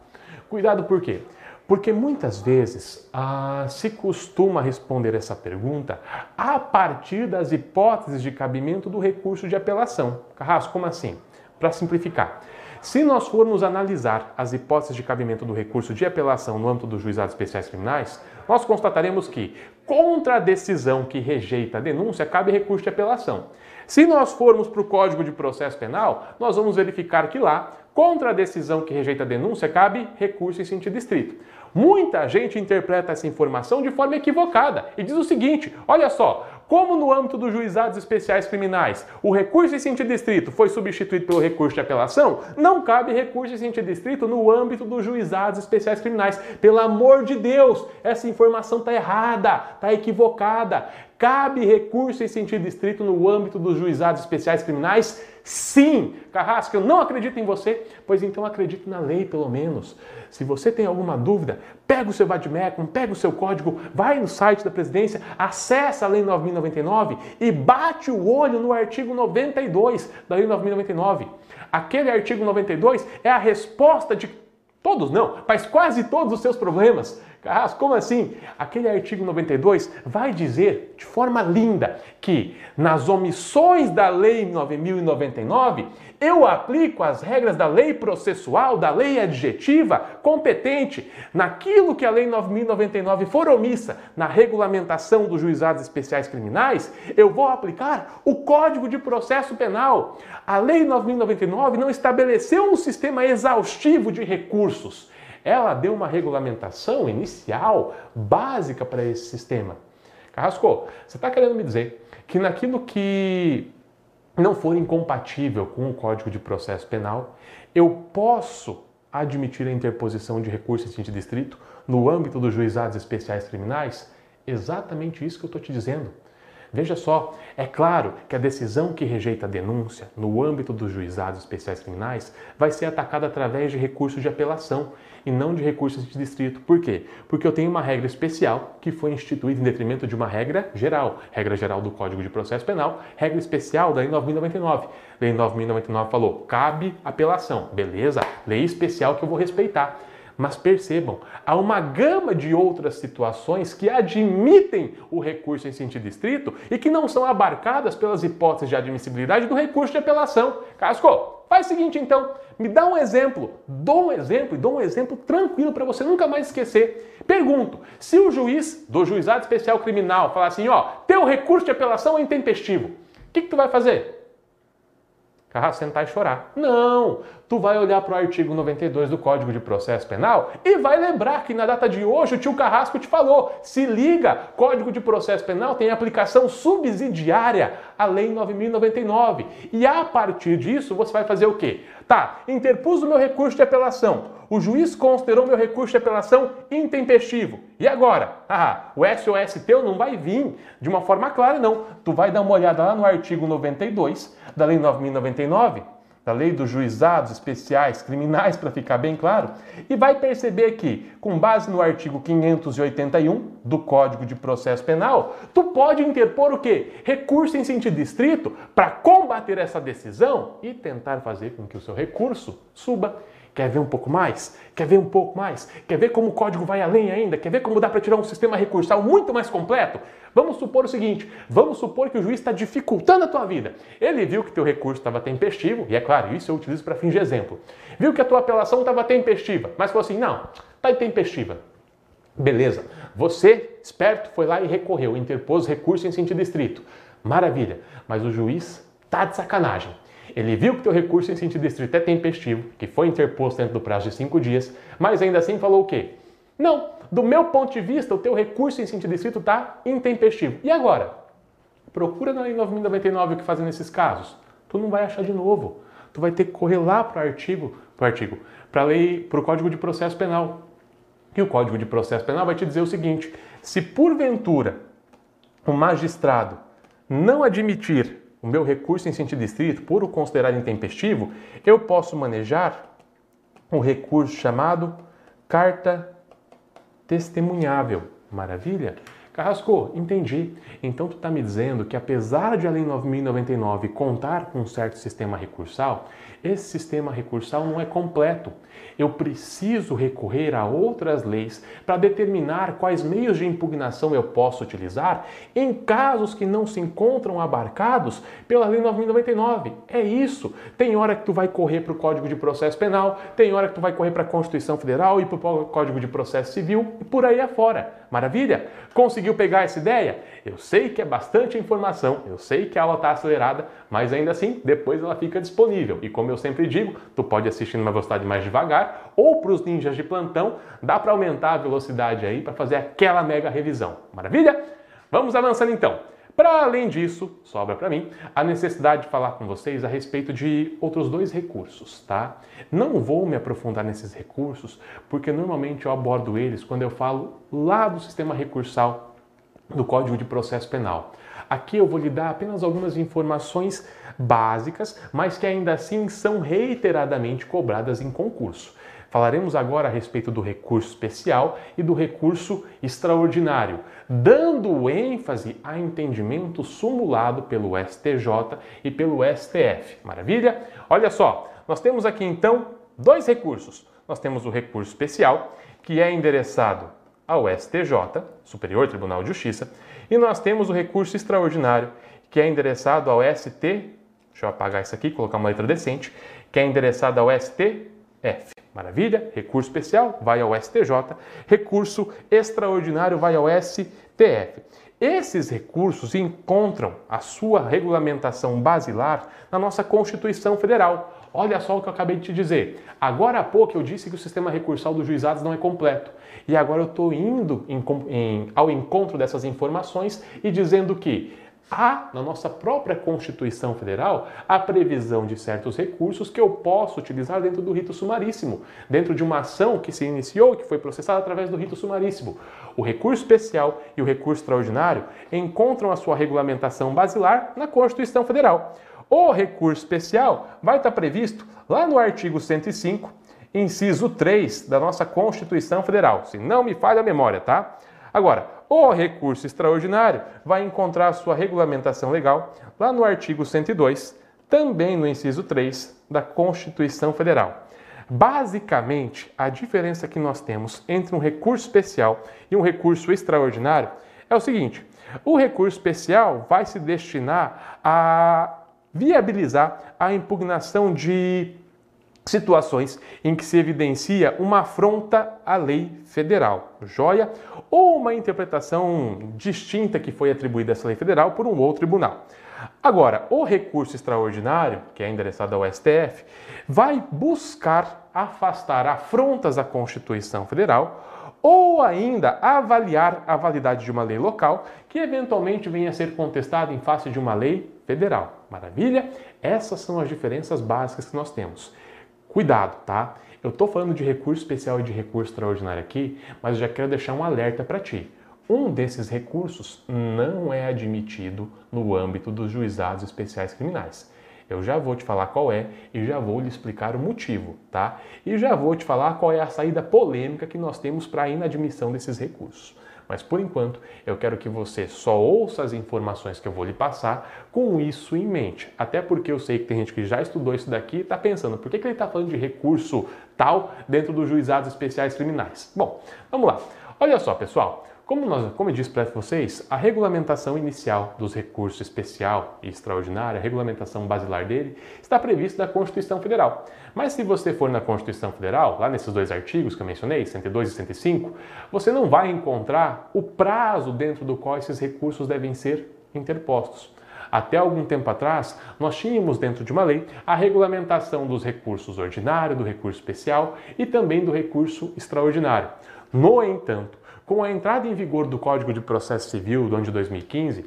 Cuidado por quê? Porque muitas vezes ah, se costuma responder essa pergunta a partir das hipóteses de cabimento do recurso de apelação. Carrasco, como assim? Para simplificar, se nós formos analisar as hipóteses de cabimento do recurso de apelação no âmbito dos juizados especiais criminais, nós constataremos que, contra a decisão que rejeita a denúncia, cabe recurso de apelação. Se nós formos para o Código de Processo Penal, nós vamos verificar que lá, contra a decisão que rejeita a denúncia, cabe recurso em sentido estrito. Muita gente interpreta essa informação de forma equivocada e diz o seguinte: olha só, como no âmbito dos juizados especiais criminais o recurso em sentido estrito foi substituído pelo recurso de apelação, não cabe recurso em sentido estrito no âmbito dos juizados especiais criminais. Pelo amor de Deus, essa informação está errada, está equivocada. Cabe recurso em sentido estrito no âmbito dos juizados especiais criminais? Sim! Carrasco, eu não acredito em você, pois então acredito na lei, pelo menos. Se você tem alguma dúvida, pega o seu vademecum, pega o seu código, vai no site da presidência, acessa a Lei 9099 e bate o olho no artigo 92 da Lei 9099. Aquele artigo 92 é a resposta de todos não, mas quase todos os seus problemas. Carrasco, como assim? Aquele artigo 92 vai dizer de forma linda que nas omissões da Lei 9099 eu aplico as regras da lei processual, da lei adjetiva competente naquilo que a Lei 9099 for omissa na regulamentação dos juizados especiais criminais, eu vou aplicar o Código de Processo Penal. A Lei 9099 não estabeleceu um sistema exaustivo de recursos ela deu uma regulamentação inicial, básica para esse sistema. Carrasco, você está querendo me dizer que naquilo que não for incompatível com o Código de Processo Penal, eu posso admitir a interposição de recurso em sentido estrito no âmbito dos juizados especiais criminais? Exatamente isso que eu estou te dizendo. Veja só, é claro que a decisão que rejeita a denúncia no âmbito dos juizados especiais criminais vai ser atacada através de recurso de apelação e não de recursos de distrito. Por quê? Porque eu tenho uma regra especial que foi instituída em detrimento de uma regra geral, regra geral do Código de Processo Penal, regra especial da Lei 9099. Lei 9099 falou: cabe apelação. Beleza? Lei especial que eu vou respeitar. Mas percebam, há uma gama de outras situações que admitem o recurso em sentido estrito e que não são abarcadas pelas hipóteses de admissibilidade do recurso de apelação. Casco, faz o seguinte então, me dá um exemplo, dou um exemplo e dou um exemplo tranquilo para você nunca mais esquecer. Pergunto, se o juiz do juizado especial criminal falar assim, ó, teu recurso de apelação é intempestivo, o que, que tu vai fazer? Carrasco, sentar e chorar. Não! Tu vai olhar para o artigo 92 do Código de Processo Penal e vai lembrar que na data de hoje o tio Carrasco te falou: se liga, Código de Processo Penal tem aplicação subsidiária à Lei 9099. E a partir disso você vai fazer o quê? Tá, interpus o meu recurso de apelação. O juiz considerou meu recurso de apelação intempestivo. E agora? Ah, o SOS teu não vai vir de uma forma clara, não. Tu vai dar uma olhada lá no artigo 92 da Lei 9099 da Lei dos Juizados Especiais Criminais, para ficar bem claro, e vai perceber que, com base no artigo 581 do Código de Processo Penal, tu pode interpor o quê? Recurso em sentido estrito para combater essa decisão e tentar fazer com que o seu recurso suba. Quer ver um pouco mais? Quer ver um pouco mais? Quer ver como o código vai além ainda? Quer ver como dá para tirar um sistema recursal muito mais completo? Vamos supor o seguinte: vamos supor que o juiz está dificultando a tua vida. Ele viu que teu recurso estava tempestivo, e é claro, isso eu utilizo para de exemplo. Viu que a tua apelação estava tempestiva, mas falou assim: não, está intempestiva. Beleza. Você, esperto, foi lá e recorreu, interpôs recurso em sentido estrito. Maravilha. Mas o juiz tá de sacanagem. Ele viu que teu recurso em sentido estrito é tempestivo, que foi interposto dentro do prazo de cinco dias, mas ainda assim falou o quê? Não, do meu ponto de vista, o teu recurso em sentido estrito está intempestivo. E agora? Procura na Lei 9.099 o que fazer nesses casos. Tu não vai achar de novo. Tu vai ter que correr lá para o artigo, para artigo, para lei, para o Código de Processo Penal. E o Código de Processo Penal vai te dizer o seguinte: se porventura o magistrado não admitir o meu recurso em sentido estrito, por o considerar intempestivo, eu posso manejar um recurso chamado carta testemunhável. Maravilha? Carrasco, entendi. Então tu está me dizendo que apesar de a Lei 9099 contar com um certo sistema recursal, esse sistema recursal não é completo. Eu preciso recorrer a outras leis para determinar quais meios de impugnação eu posso utilizar em casos que não se encontram abarcados pela Lei 9099. É isso. Tem hora que tu vai correr para o Código de Processo Penal, tem hora que tu vai correr para a Constituição Federal e para o Código de Processo Civil e por aí afora. Maravilha? Conseguiu pegar essa ideia? Eu sei que é bastante informação, eu sei que a aula está acelerada, mas ainda assim, depois ela fica disponível. E como eu sempre digo, tu pode assistir numa velocidade mais devagar ou para os ninjas de plantão, dá para aumentar a velocidade aí para fazer aquela mega revisão. Maravilha? Vamos avançando então. Para além disso, sobra para mim a necessidade de falar com vocês a respeito de outros dois recursos, tá? Não vou me aprofundar nesses recursos, porque normalmente eu abordo eles quando eu falo lá do sistema recursal do Código de Processo Penal. Aqui eu vou lhe dar apenas algumas informações básicas, mas que ainda assim são reiteradamente cobradas em concurso. Falaremos agora a respeito do recurso especial e do recurso extraordinário, dando ênfase a entendimento sumulado pelo STJ e pelo STF. Maravilha? Olha só, nós temos aqui então dois recursos. Nós temos o recurso especial, que é endereçado ao STJ, Superior Tribunal de Justiça, e nós temos o recurso extraordinário, que é endereçado ao ST, deixa eu apagar isso aqui, colocar uma letra decente, que é endereçado ao STF. Maravilha? Recurso especial vai ao STJ, recurso extraordinário vai ao STF. Esses recursos encontram a sua regulamentação basilar na nossa Constituição Federal. Olha só o que eu acabei de te dizer. Agora há pouco eu disse que o sistema recursal dos juizados não é completo. E agora eu estou indo em, em, ao encontro dessas informações e dizendo que há na nossa própria Constituição Federal a previsão de certos recursos que eu posso utilizar dentro do rito sumaríssimo, dentro de uma ação que se iniciou, que foi processada através do rito sumaríssimo. O recurso especial e o recurso extraordinário encontram a sua regulamentação basilar na Constituição Federal. O recurso especial vai estar previsto lá no artigo 105, inciso 3 da nossa Constituição Federal, se não me falha a memória, tá? Agora, o recurso extraordinário vai encontrar sua regulamentação legal lá no artigo 102, também no inciso 3 da Constituição Federal. Basicamente, a diferença que nós temos entre um recurso especial e um recurso extraordinário é o seguinte: o recurso especial vai se destinar a viabilizar a impugnação de situações em que se evidencia uma afronta à lei federal, joia? Ou uma interpretação distinta que foi atribuída a essa lei federal por um outro tribunal. Agora, o recurso extraordinário, que é endereçado ao STF, vai buscar afastar afrontas à Constituição Federal ou ainda avaliar a validade de uma lei local que eventualmente venha a ser contestada em face de uma lei federal. Maravilha? Essas são as diferenças básicas que nós temos. Cuidado, tá? Eu estou falando de recurso especial e de recurso extraordinário aqui, mas já quero deixar um alerta para ti. Um desses recursos não é admitido no âmbito dos juizados especiais criminais. Eu já vou te falar qual é e já vou lhe explicar o motivo, tá? E já vou te falar qual é a saída polêmica que nós temos para a inadmissão desses recursos. Mas por enquanto, eu quero que você só ouça as informações que eu vou lhe passar com isso em mente. Até porque eu sei que tem gente que já estudou isso daqui e está pensando, por que, que ele está falando de recurso tal dentro dos juizados especiais criminais? Bom, vamos lá. Olha só, pessoal. Como, nós, como eu disse para vocês, a regulamentação inicial dos recursos especial e extraordinário, a regulamentação basilar dele, está prevista na Constituição Federal. Mas se você for na Constituição Federal, lá nesses dois artigos que eu mencionei, 102 e 105, você não vai encontrar o prazo dentro do qual esses recursos devem ser interpostos. Até algum tempo atrás, nós tínhamos dentro de uma lei a regulamentação dos recursos ordinário, do recurso especial e também do recurso extraordinário. No entanto, com a entrada em vigor do Código de Processo Civil do ano de 2015,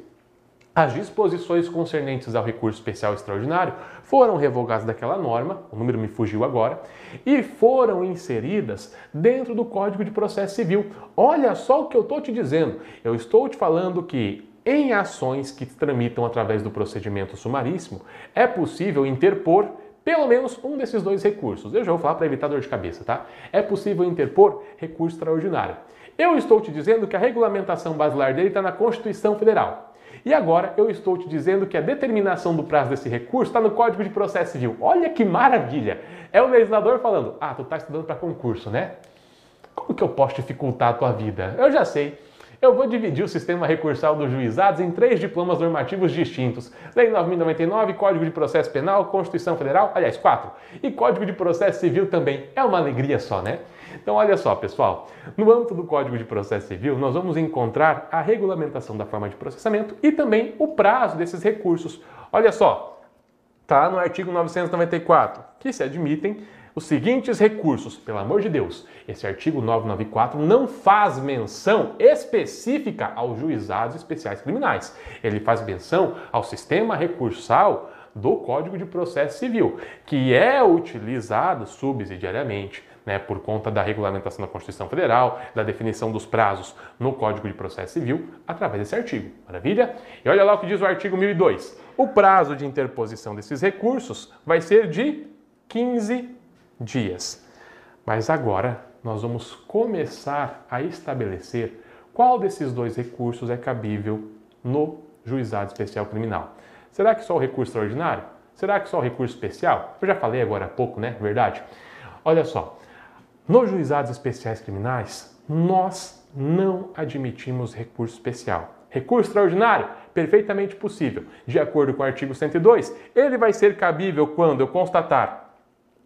as disposições concernentes ao recurso especial extraordinário foram revogadas daquela norma, o número me fugiu agora, e foram inseridas dentro do Código de Processo Civil. Olha só o que eu estou te dizendo. Eu estou te falando que em ações que tramitam através do procedimento sumaríssimo, é possível interpor pelo menos um desses dois recursos. Eu já vou falar para evitar dor de cabeça, tá? É possível interpor recurso extraordinário. Eu estou te dizendo que a regulamentação basilar dele está na Constituição Federal. E agora eu estou te dizendo que a determinação do prazo desse recurso está no Código de Processo Civil. Olha que maravilha! É o legislador falando: ah, tu está estudando para concurso, né? Como que eu posso dificultar a tua vida? Eu já sei eu vou dividir o sistema recursal dos juizados em três diplomas normativos distintos. Lei 9.099, Código de Processo Penal, Constituição Federal, aliás, quatro. E Código de Processo Civil também. É uma alegria só, né? Então, olha só, pessoal. No âmbito do Código de Processo Civil, nós vamos encontrar a regulamentação da forma de processamento e também o prazo desses recursos. Olha só, tá no artigo 994, que se admitem os seguintes recursos. Pelo amor de Deus, esse artigo 994 não faz menção específica aos juizados especiais criminais. Ele faz menção ao sistema recursal do Código de Processo Civil, que é utilizado subsidiariamente né, por conta da regulamentação da Constituição Federal, da definição dos prazos no Código de Processo Civil, através desse artigo. Maravilha? E olha lá o que diz o artigo 1002. O prazo de interposição desses recursos vai ser de 15 dias. Mas agora nós vamos começar a estabelecer qual desses dois recursos é cabível no juizado especial criminal. Será que só o recurso extraordinário? Será que só o recurso especial? Eu já falei agora há pouco, né? Verdade? Olha só, nos juizados especiais criminais, nós não admitimos recurso especial. Recurso extraordinário? Perfeitamente possível. De acordo com o artigo 102, ele vai ser cabível quando eu constatar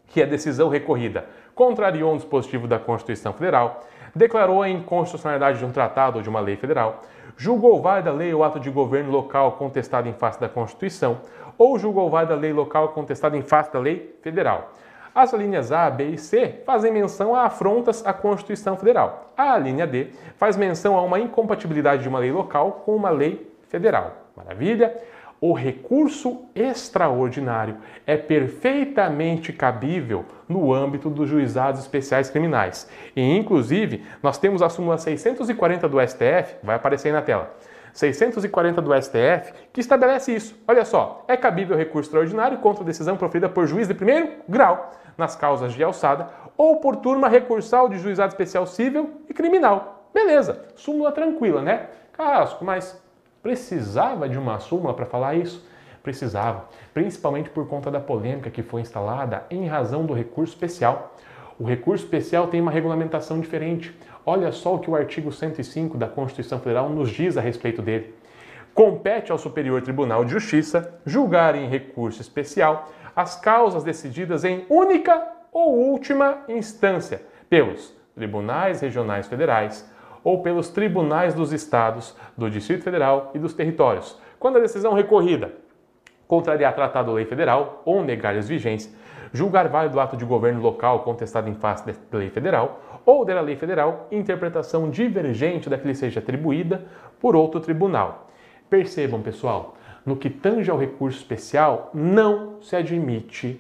que a decisão recorrida contrariou um dispositivo da Constituição Federal, declarou a inconstitucionalidade de um tratado ou de uma lei federal, julgou válida a lei ou ato de governo local contestado em face da Constituição, ou julgou válida a lei local contestada em face da lei federal. As linhas A, B e C fazem menção a afrontas à Constituição Federal. A linha D faz menção a uma incompatibilidade de uma lei local com uma lei federal. Maravilha? o recurso extraordinário é perfeitamente cabível no âmbito dos juizados especiais criminais. E, inclusive, nós temos a súmula 640 do STF, vai aparecer aí na tela. 640 do STF, que estabelece isso. Olha só, é cabível recurso extraordinário contra decisão proferida por juiz de primeiro grau nas causas de alçada ou por turma recursal de juizado especial civil e criminal. Beleza, súmula tranquila, né? Casco, mas Precisava de uma súmula para falar isso? Precisava, principalmente por conta da polêmica que foi instalada em razão do recurso especial. O recurso especial tem uma regulamentação diferente. Olha só o que o artigo 105 da Constituição Federal nos diz a respeito dele. Compete ao Superior Tribunal de Justiça julgar em recurso especial as causas decididas em única ou última instância, pelos tribunais regionais federais ou pelos tribunais dos estados, do Distrito Federal e dos territórios, quando a decisão recorrida contrariar tratado ou lei federal ou negar-lhes vigência, julgar válido ato de governo local contestado em face da lei federal ou da lei federal interpretação divergente da que lhe seja atribuída por outro tribunal. Percebam, pessoal, no que tange ao recurso especial, não se admite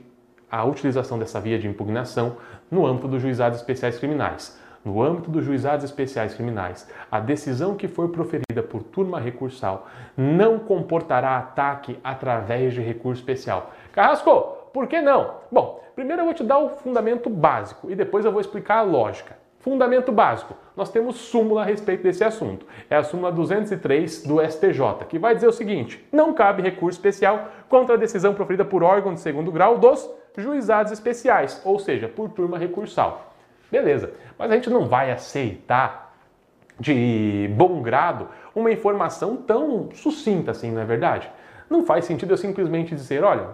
a utilização dessa via de impugnação no âmbito dos juizados especiais criminais. No âmbito dos juizados especiais criminais, a decisão que for proferida por turma recursal não comportará ataque através de recurso especial. Carrasco, por que não? Bom, primeiro eu vou te dar o fundamento básico e depois eu vou explicar a lógica. Fundamento básico. Nós temos súmula a respeito desse assunto. É a súmula 203 do STJ, que vai dizer o seguinte: não cabe recurso especial contra a decisão proferida por órgão de segundo grau dos juizados especiais, ou seja, por turma recursal. Beleza, mas a gente não vai aceitar de bom grado uma informação tão sucinta assim, não é verdade? Não faz sentido eu simplesmente dizer, olha,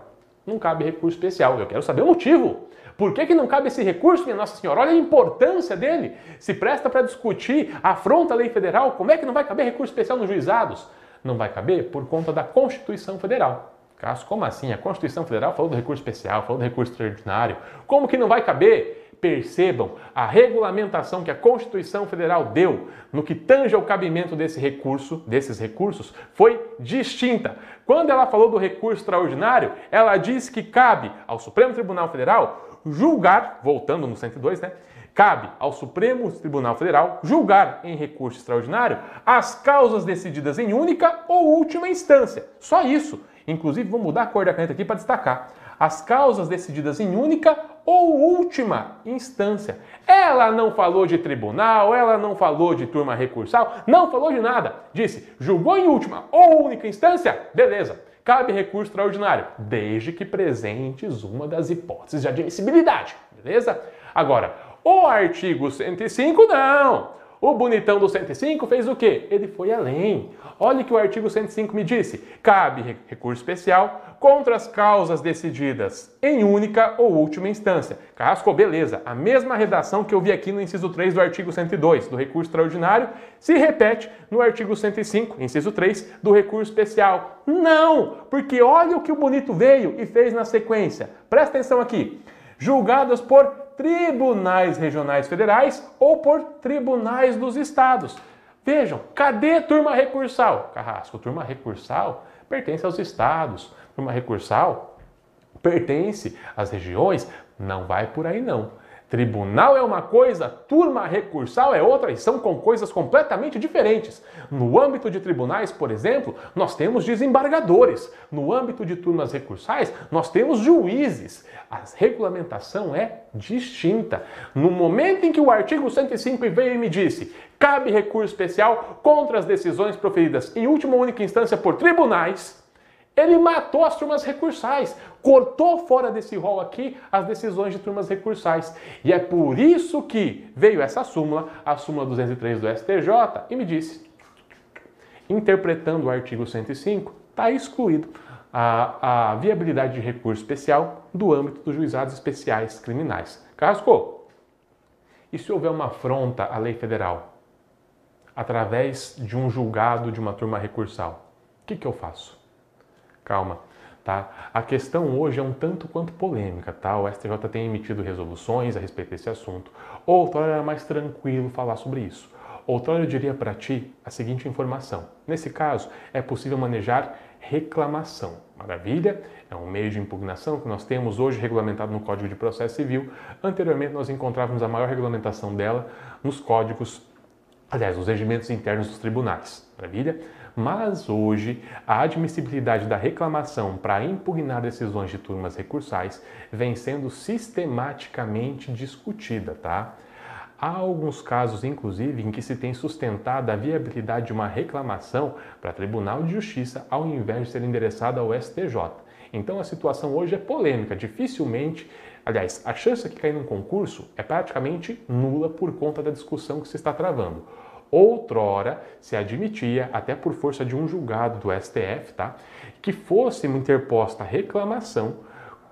não cabe recurso especial. Eu quero saber o motivo. Por que, que não cabe esse recurso, minha Nossa Senhora? Olha a importância dele. Se presta para discutir, afronta a lei federal, como é que não vai caber recurso especial nos juizados? Não vai caber por conta da Constituição Federal. Caso, como assim? A Constituição Federal falou do recurso especial, falou do recurso extraordinário. Como que não vai caber? Percebam a regulamentação que a Constituição Federal deu no que tange ao cabimento desse recurso, desses recursos, foi distinta. Quando ela falou do recurso extraordinário, ela disse que cabe ao Supremo Tribunal Federal julgar, voltando no 102, né? Cabe ao Supremo Tribunal Federal julgar em recurso extraordinário as causas decididas em única ou última instância. Só isso. Inclusive, vou mudar a cor da caneta aqui para destacar. As causas decididas em única ou última instância. Ela não falou de tribunal, ela não falou de turma recursal, não falou de nada. Disse, julgou em última ou única instância? Beleza. Cabe recurso extraordinário, desde que presentes uma das hipóteses de admissibilidade, beleza? Agora, o artigo 105 não. O bonitão do 105 fez o quê? Ele foi além. Olha o que o artigo 105 me disse. Cabe recurso especial contra as causas decididas em única ou última instância. Carrasco, beleza. A mesma redação que eu vi aqui no inciso 3 do artigo 102 do recurso extraordinário se repete no artigo 105, inciso 3 do recurso especial. Não, porque olha o que o bonito veio e fez na sequência. Presta atenção aqui. Julgadas por tribunais regionais federais ou por tribunais dos estados. Vejam, cadê turma recursal? Carrasco, turma recursal pertence aos estados. Turma recursal pertence às regiões. Não vai por aí não. Tribunal é uma coisa, turma recursal é outra e são com coisas completamente diferentes. No âmbito de tribunais, por exemplo, nós temos desembargadores. No âmbito de turmas recursais, nós temos juízes. A regulamentação é distinta. No momento em que o artigo 105 veio e me disse cabe recurso especial contra as decisões proferidas em última única instância por tribunais, ele matou as turmas recursais, cortou fora desse rol aqui as decisões de turmas recursais. E é por isso que veio essa súmula, a súmula 203 do STJ, e me disse, interpretando o artigo 105, está excluído a, a, viabilidade de recurso especial do âmbito dos juizados especiais criminais. Casco, e se houver uma afronta à lei federal através de um julgado de uma turma recursal, o que, que eu faço? Calma, tá? A questão hoje é um tanto quanto polêmica, tá? O STJ tem emitido resoluções a respeito desse assunto. Outrora era mais tranquilo falar sobre isso. Outrora eu diria para ti a seguinte informação. Nesse caso, é possível manejar reclamação. Maravilha? É um meio de impugnação que nós temos hoje regulamentado no Código de Processo Civil. Anteriormente nós encontrávamos a maior regulamentação dela nos códigos, aliás, nos regimentos internos dos tribunais. Maravilha? Mas hoje, a admissibilidade da reclamação para impugnar decisões de turmas recursais vem sendo sistematicamente discutida, tá? Há alguns casos, inclusive, em que se tem sustentado a viabilidade de uma reclamação para Tribunal de Justiça ao invés de ser endereçada ao STJ. Então a situação hoje é polêmica, dificilmente, aliás, a chance de cair num concurso é praticamente nula por conta da discussão que se está travando. Outrora se admitia, até por força de um julgado do STF, tá, que fosse interposta reclamação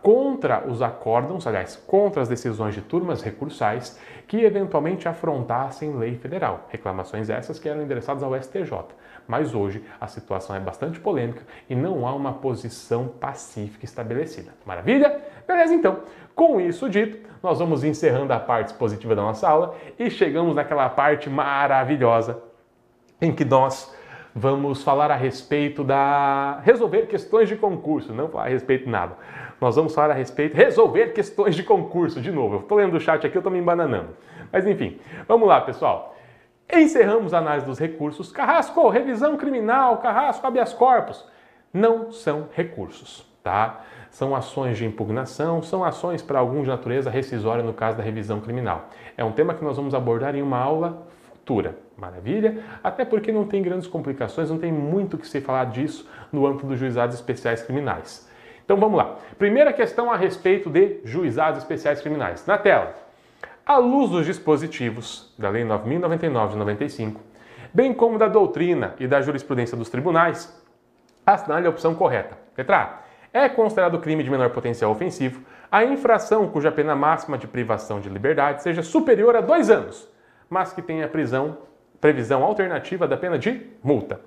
contra os acórdãos, aliás, contra as decisões de turmas recursais que eventualmente afrontassem lei federal. Reclamações essas que eram endereçadas ao STJ. Mas hoje a situação é bastante polêmica e não há uma posição pacífica estabelecida. Maravilha? Beleza, então. Com isso dito, nós vamos encerrando a parte positiva da nossa aula e chegamos naquela parte maravilhosa em que nós vamos falar a respeito da resolver questões de concurso, não falar a respeito de nada. Nós vamos falar a respeito resolver questões de concurso de novo. Eu estou lendo o chat aqui, eu estou me embananando. Mas enfim, vamos lá, pessoal. Encerramos a análise dos recursos. Carrasco, revisão criminal, Carrasco, habeas corpus. Não são recursos, tá? São ações de impugnação, são ações para alguns de natureza rescisória no caso da revisão criminal. É um tema que nós vamos abordar em uma aula futura. Maravilha? Até porque não tem grandes complicações, não tem muito que se falar disso no âmbito dos juizados especiais criminais. Então vamos lá. Primeira questão a respeito de juizados especiais criminais. Na tela. À luz dos dispositivos da Lei 9.099 de 95, bem como da doutrina e da jurisprudência dos tribunais, assinale a opção correta. Letra A. É considerado crime de menor potencial ofensivo a infração cuja pena máxima de privação de liberdade seja superior a dois anos, mas que tenha prisão, previsão alternativa da pena de multa.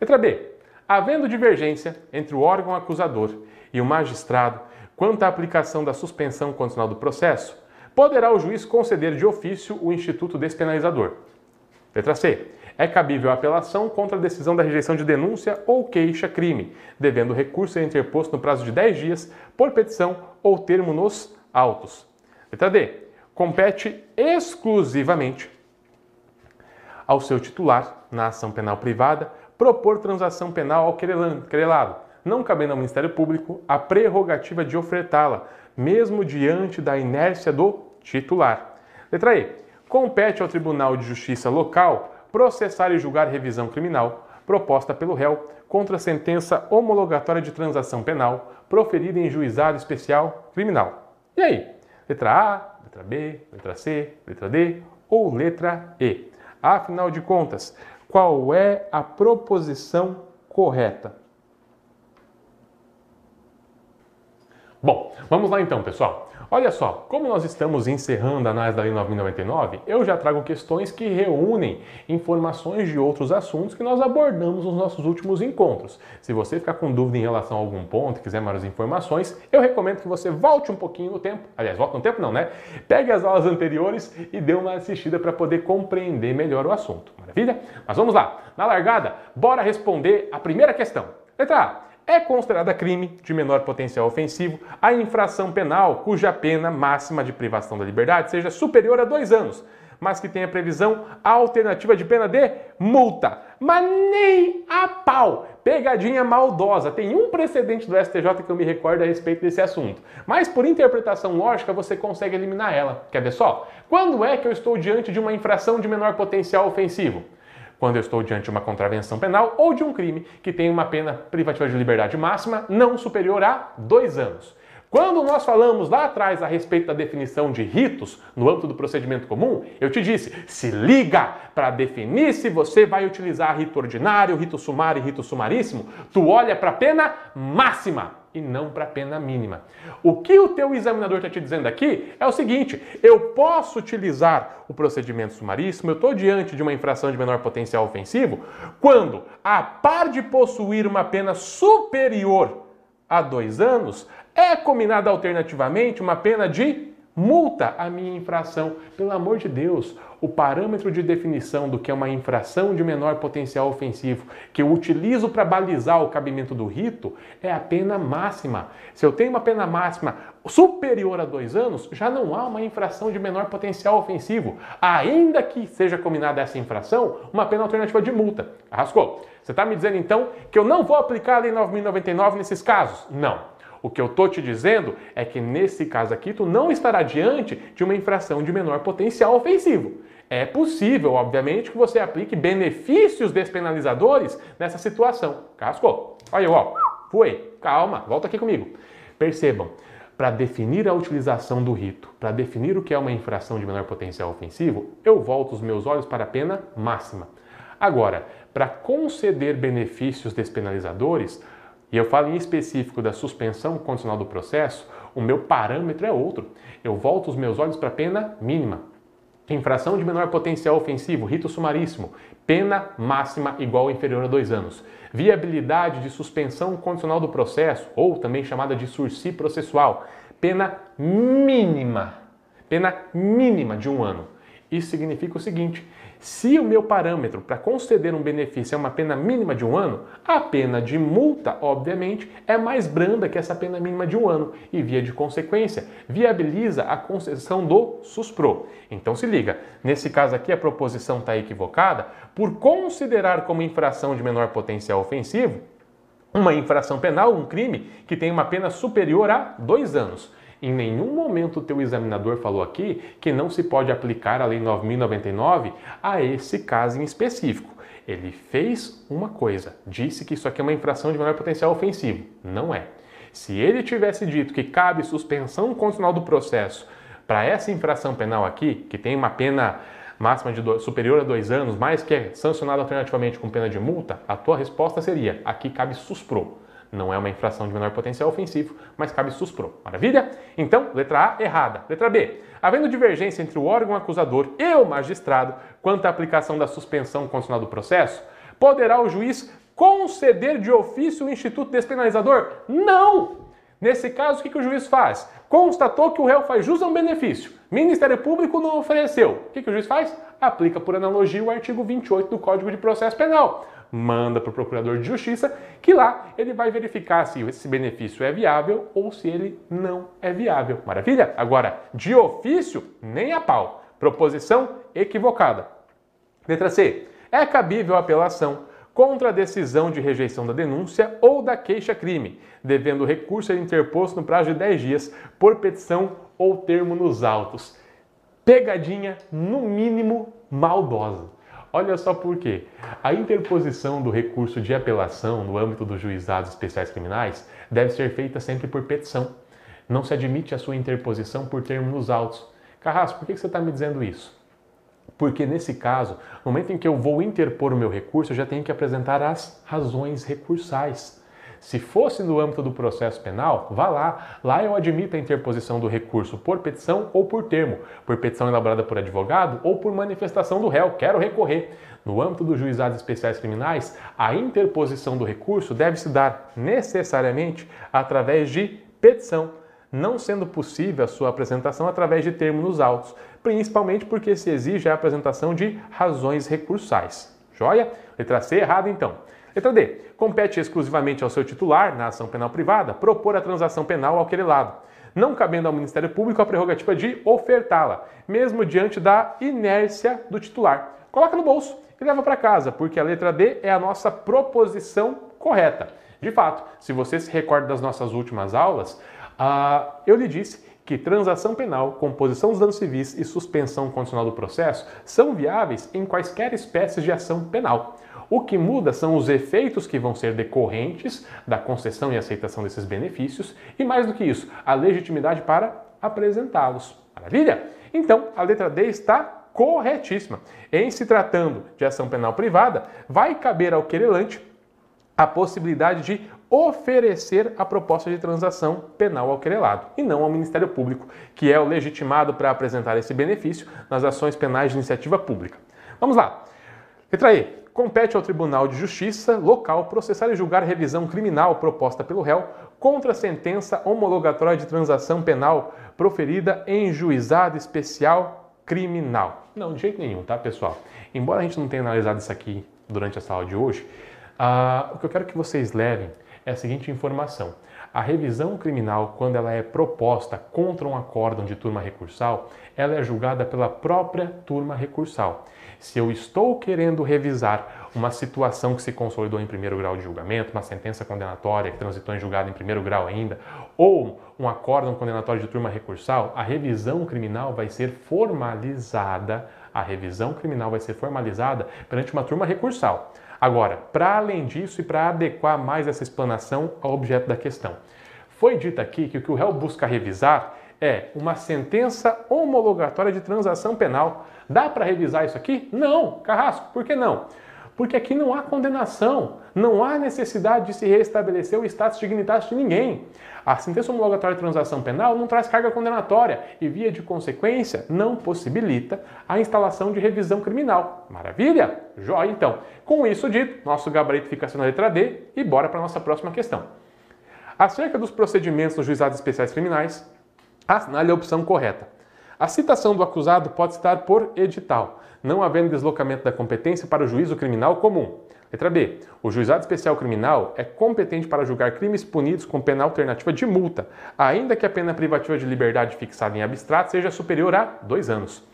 Letra B. Havendo divergência entre o órgão acusador e o magistrado quanto à aplicação da suspensão condicional do processo, poderá o juiz conceder de ofício o instituto despenalizador. Letra C. É cabível a apelação contra a decisão da rejeição de denúncia ou queixa-crime, devendo o recurso ser interposto no prazo de 10 dias por petição ou termo nos autos. Letra D. Compete exclusivamente ao seu titular, na ação penal privada, propor transação penal ao querelado, não cabendo ao Ministério Público a prerrogativa de ofertá-la, mesmo diante da inércia do titular. Letra E. Compete ao Tribunal de Justiça local processar e julgar revisão criminal proposta pelo réu contra a sentença homologatória de transação penal proferida em juizado especial criminal. E aí? Letra A, letra B, letra C, letra D ou letra E? Afinal de contas, qual é a proposição correta? Bom, vamos lá então, pessoal. Olha só, como nós estamos encerrando a análise da Lei 999, eu já trago questões que reúnem informações de outros assuntos que nós abordamos nos nossos últimos encontros. Se você ficar com dúvida em relação a algum ponto, quiser mais informações, eu recomendo que você volte um pouquinho no tempo. Aliás, volte no tempo não, né? Pegue as aulas anteriores e dê uma assistida para poder compreender melhor o assunto. Maravilha? Mas vamos lá. Na largada, bora responder a primeira questão. Letra A é considerada crime de menor potencial ofensivo a infração penal cuja pena máxima de privação da liberdade seja superior a dois anos, mas que tenha previsão alternativa de pena de multa. Mas nem a pau! Pegadinha maldosa. Tem um precedente do STJ que eu me recordo a respeito desse assunto. Mas por interpretação lógica você consegue eliminar ela. Quer ver só? Quando é que eu estou diante de uma infração de menor potencial ofensivo? Quando eu estou diante de uma contravenção penal ou de um crime que tem uma pena privativa de liberdade máxima não superior a dois anos. Quando nós falamos lá atrás a respeito da definição de ritos no âmbito do procedimento comum, eu te disse: se liga para definir se você vai utilizar rito ordinário, rito sumário e rito sumaríssimo, tu olha para a pena máxima e não para a pena mínima. O que o teu examinador está te dizendo aqui é o seguinte: eu posso utilizar o procedimento sumaríssimo, eu estou diante de uma infração de menor potencial ofensivo, quando, a par de possuir uma pena superior a dois anos, é combinada alternativamente uma pena de multa à minha infração. Pelo amor de Deus, o parâmetro de definição do que é uma infração de menor potencial ofensivo que eu utilizo para balizar o cabimento do rito é a pena máxima. Se eu tenho uma pena máxima superior a dois anos, já não há uma infração de menor potencial ofensivo, ainda que seja combinada essa infração, uma pena alternativa de multa. Arrascou. Você está me dizendo então que eu não vou aplicar a Lei 9.099 nesses casos? Não. O que eu estou te dizendo é que nesse caso aqui tu não estará diante de uma infração de menor potencial ofensivo. É possível, obviamente, que você aplique benefícios despenalizadores nessa situação. Cascou. Olha, ó, foi. Calma, volta aqui comigo. Percebam, para definir a utilização do rito, para definir o que é uma infração de menor potencial ofensivo, eu volto os meus olhos para a pena máxima. Agora, para conceder benefícios despenalizadores, e eu falo em específico da suspensão condicional do processo, o meu parâmetro é outro. Eu volto os meus olhos para a pena mínima. Infração de menor potencial ofensivo, rito sumaríssimo, pena máxima igual ou inferior a dois anos. Viabilidade de suspensão condicional do processo, ou também chamada de sursi processual, pena mínima. Pena mínima de um ano. Isso significa o seguinte: se o meu parâmetro para conceder um benefício é uma pena mínima de um ano, a pena de multa, obviamente, é mais branda que essa pena mínima de um ano e, via de consequência, viabiliza a concessão do SUSPRO. Então se liga, nesse caso aqui a proposição está equivocada por considerar como infração de menor potencial ofensivo uma infração penal, um crime que tem uma pena superior a dois anos. Em nenhum momento o teu examinador falou aqui que não se pode aplicar a Lei 9.099 a esse caso em específico. Ele fez uma coisa, disse que isso aqui é uma infração de menor potencial ofensivo. Não é. Se ele tivesse dito que cabe suspensão condicional do processo para essa infração penal aqui, que tem uma pena máxima de superior a dois anos, mas que é sancionada alternativamente com pena de multa, a tua resposta seria: aqui cabe suspro. Não é uma infração de menor potencial ofensivo, mas cabe suspro. Maravilha? Então, letra A, errada. Letra B. Havendo divergência entre o órgão acusador e o magistrado quanto à aplicação da suspensão condicional do processo, poderá o juiz conceder de ofício o instituto despenalizador? Não! Nesse caso, o que, que o juiz faz? Constatou que o réu faz jus a um benefício. Ministério Público não ofereceu. O que, que o juiz faz? Aplica por analogia o artigo 28 do Código de Processo Penal manda para o procurador de justiça, que lá ele vai verificar se esse benefício é viável ou se ele não é viável. Maravilha? Agora, de ofício, nem a pau. Proposição equivocada. Letra C. É cabível apelação contra a decisão de rejeição da denúncia ou da queixa-crime, devendo o recurso ser interposto no prazo de 10 dias por petição ou termo nos autos. Pegadinha, no mínimo, maldosa. Olha só por quê. A interposição do recurso de apelação no âmbito dos juizados especiais criminais deve ser feita sempre por petição. Não se admite a sua interposição por termo nos autos. Carrasco, por que você está me dizendo isso? Porque nesse caso, no momento em que eu vou interpor o meu recurso, eu já tenho que apresentar as razões recursais. Se fosse no âmbito do processo penal, vá lá. Lá eu admito a interposição do recurso por petição ou por termo, por petição elaborada por advogado ou por manifestação do réu. Quero recorrer. No âmbito dos juizados especiais criminais, a interposição do recurso deve se dar necessariamente através de petição, não sendo possível a sua apresentação através de termo nos autos, principalmente porque se exige a apresentação de razões recursais. Joia? Letra C errada então. Letra D. Compete exclusivamente ao seu titular, na ação penal privada, propor a transação penal ao querelado, não cabendo ao Ministério Público a prerrogativa de ofertá-la, mesmo diante da inércia do titular. Coloca no bolso e leva para casa, porque a letra D é a nossa proposição correta. De fato, se você se recorda das nossas últimas aulas, uh, eu lhe disse que transação penal, composição dos danos civis e suspensão condicional do processo são viáveis em quaisquer espécies de ação penal. O que muda são os efeitos que vão ser decorrentes da concessão e aceitação desses benefícios e, mais do que isso, a legitimidade para apresentá-los. Maravilha? Então, a letra D está corretíssima. Em se tratando de ação penal privada, vai caber ao querelante a possibilidade de oferecer a proposta de transação penal ao querelado e não ao Ministério Público, que é o legitimado para apresentar esse benefício nas ações penais de iniciativa pública. Vamos lá. Letra E compete ao Tribunal de Justiça local processar e julgar revisão criminal proposta pelo réu contra a sentença homologatória de transação penal proferida em juizado especial criminal. Não, de jeito nenhum, tá, pessoal? Embora a gente não tenha analisado isso aqui durante essa aula de hoje, uh, o que eu quero que vocês levem é a seguinte informação. A revisão criminal, quando ela é proposta contra um acórdão de turma recursal, ela é julgada pela própria turma recursal. Se eu estou querendo revisar uma situação que se consolidou em primeiro grau de julgamento, uma sentença condenatória que transitou em julgado em primeiro grau ainda, ou um acórdão condenatório de turma recursal, a revisão criminal vai ser formalizada. A revisão criminal vai ser formalizada perante uma turma recursal. Agora, para além disso e para adequar mais essa explanação ao objeto da questão, foi dito aqui que o que o réu busca revisar é uma sentença homologatória de transação penal. Dá para revisar isso aqui? Não, Carrasco, por que não? Porque aqui não há condenação, não há necessidade de se restabelecer o status dignitas de ninguém. A sentença homologatória de transação penal não traz carga condenatória e, via de consequência, não possibilita a instalação de revisão criminal. Maravilha? Jóia, então. Com isso dito, nosso gabarito fica na letra D e bora para a nossa próxima questão. Acerca dos procedimentos nos juizados especiais criminais, assinale a opção correta. A citação do acusado pode estar por edital, não havendo deslocamento da competência para o juízo criminal comum. Letra B. O juizado especial criminal é competente para julgar crimes punidos com pena alternativa de multa, ainda que a pena privativa de liberdade fixada em abstrato seja superior a dois anos.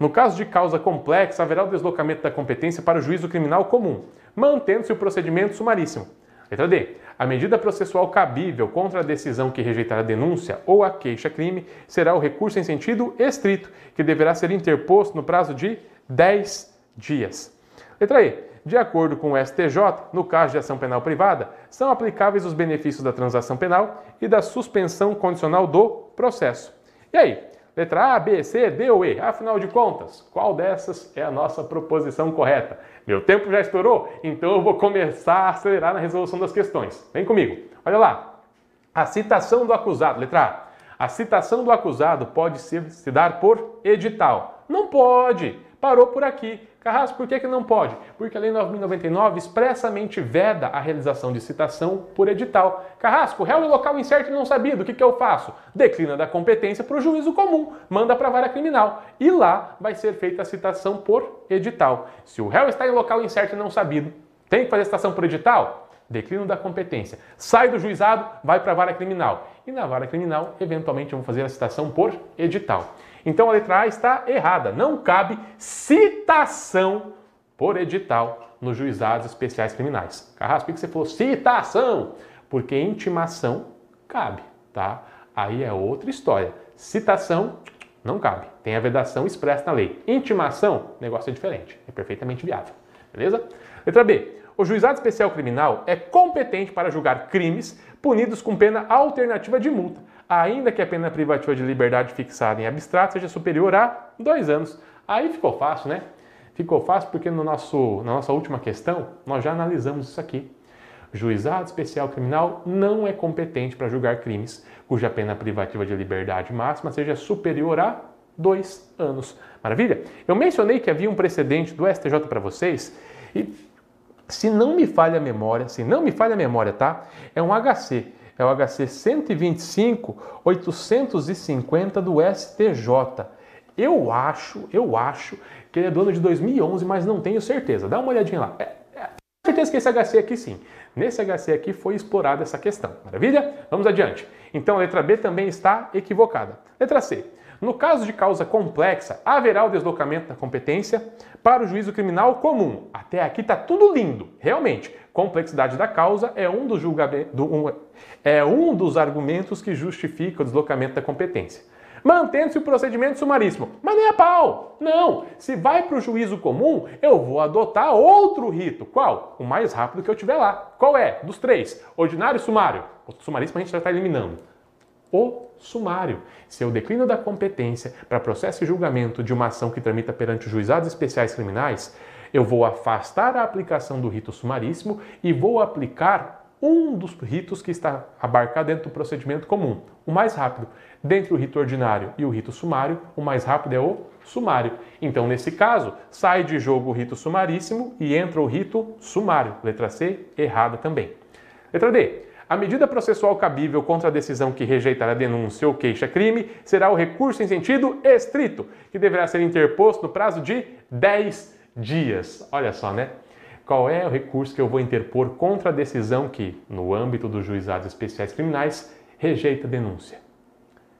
No caso de causa complexa, haverá o deslocamento da competência para o juízo criminal comum, mantendo-se o procedimento sumaríssimo. Letra D. A medida processual cabível contra a decisão que rejeitar a denúncia ou a queixa-crime será o recurso em sentido estrito, que deverá ser interposto no prazo de 10 dias. Letra E. De acordo com o STJ, no caso de ação penal privada, são aplicáveis os benefícios da transação penal e da suspensão condicional do processo. E aí? Letra A, B, C, D ou E? Afinal de contas, qual dessas é a nossa proposição correta? Meu tempo já estourou, então eu vou começar a acelerar na resolução das questões. Vem comigo. Olha lá. A citação do acusado, letra A. A citação do acusado pode se, dar por edital. Não pode. Parou por aqui. Carrasco, por que, que não pode? Porque a Lei 9.099 expressamente veda a realização de citação por edital. Carrasco, réu em local incerto e não sabido, o que, que eu faço? Declina da competência para o juízo comum, manda para a vara criminal. E lá vai ser feita a citação por edital. Se o réu está em local incerto e não sabido, tem que fazer citação por edital? Declínio da competência. Sai do juizado, vai para a vara criminal. E na vara criminal, eventualmente, vamos fazer a citação por edital. Então a letra A está errada. Não cabe citação por edital nos juizados especiais criminais. Carrasco, por que você falou citação? Porque intimação cabe, tá? Aí é outra história. Citação não cabe. Tem a vedação expressa na lei. Intimação, negócio é diferente. É perfeitamente viável. Beleza? Letra B. O juizado especial criminal é competente para julgar crimes punidos com pena alternativa de multa, ainda que a pena privativa de liberdade fixada em abstrato seja superior a dois anos. Aí ficou fácil, né? Ficou fácil porque no nosso, na nossa última questão nós já analisamos isso aqui. Juizado especial criminal não é competente para julgar crimes cuja pena privativa de liberdade máxima seja superior a dois anos. Maravilha? Eu mencionei que havia um precedente do STJ para vocês e se não me falha a memória, se não me falha a memória, tá? É um HC é o HC 125 850 do STJ. Eu acho, eu acho que ele é do ano de 2011, mas não tenho certeza. Dá uma olhadinha lá. É, é, certeza que esse HC aqui sim. Nesse HC aqui foi explorada essa questão. Maravilha? Vamos adiante. Então a letra B também está equivocada. Letra C. No caso de causa complexa, haverá o deslocamento da competência para o juízo criminal comum. Até aqui está tudo lindo, realmente. Complexidade da causa é um, dos um, é um dos argumentos que justifica o deslocamento da competência. Mantendo-se o procedimento sumaríssimo. Mas nem a pau! Não! Se vai para o juízo comum, eu vou adotar outro rito. Qual? O mais rápido que eu tiver lá. Qual é? Dos três. Ordinário sumário. O sumaríssimo a gente já está eliminando o sumário. Se eu declino da competência para processo e julgamento de uma ação que tramita perante os juizados especiais criminais, eu vou afastar a aplicação do rito sumaríssimo e vou aplicar um dos ritos que está abarcado dentro do procedimento comum, o mais rápido. Dentre o rito ordinário e o rito sumário, o mais rápido é o sumário. Então, nesse caso, sai de jogo o rito sumaríssimo e entra o rito sumário. Letra C, errada também. Letra D. A medida processual cabível contra a decisão que rejeitar a denúncia ou queixa-crime será o recurso em sentido estrito, que deverá ser interposto no prazo de 10 dias. Olha só, né? Qual é o recurso que eu vou interpor contra a decisão que, no âmbito dos juizados especiais criminais, rejeita a denúncia?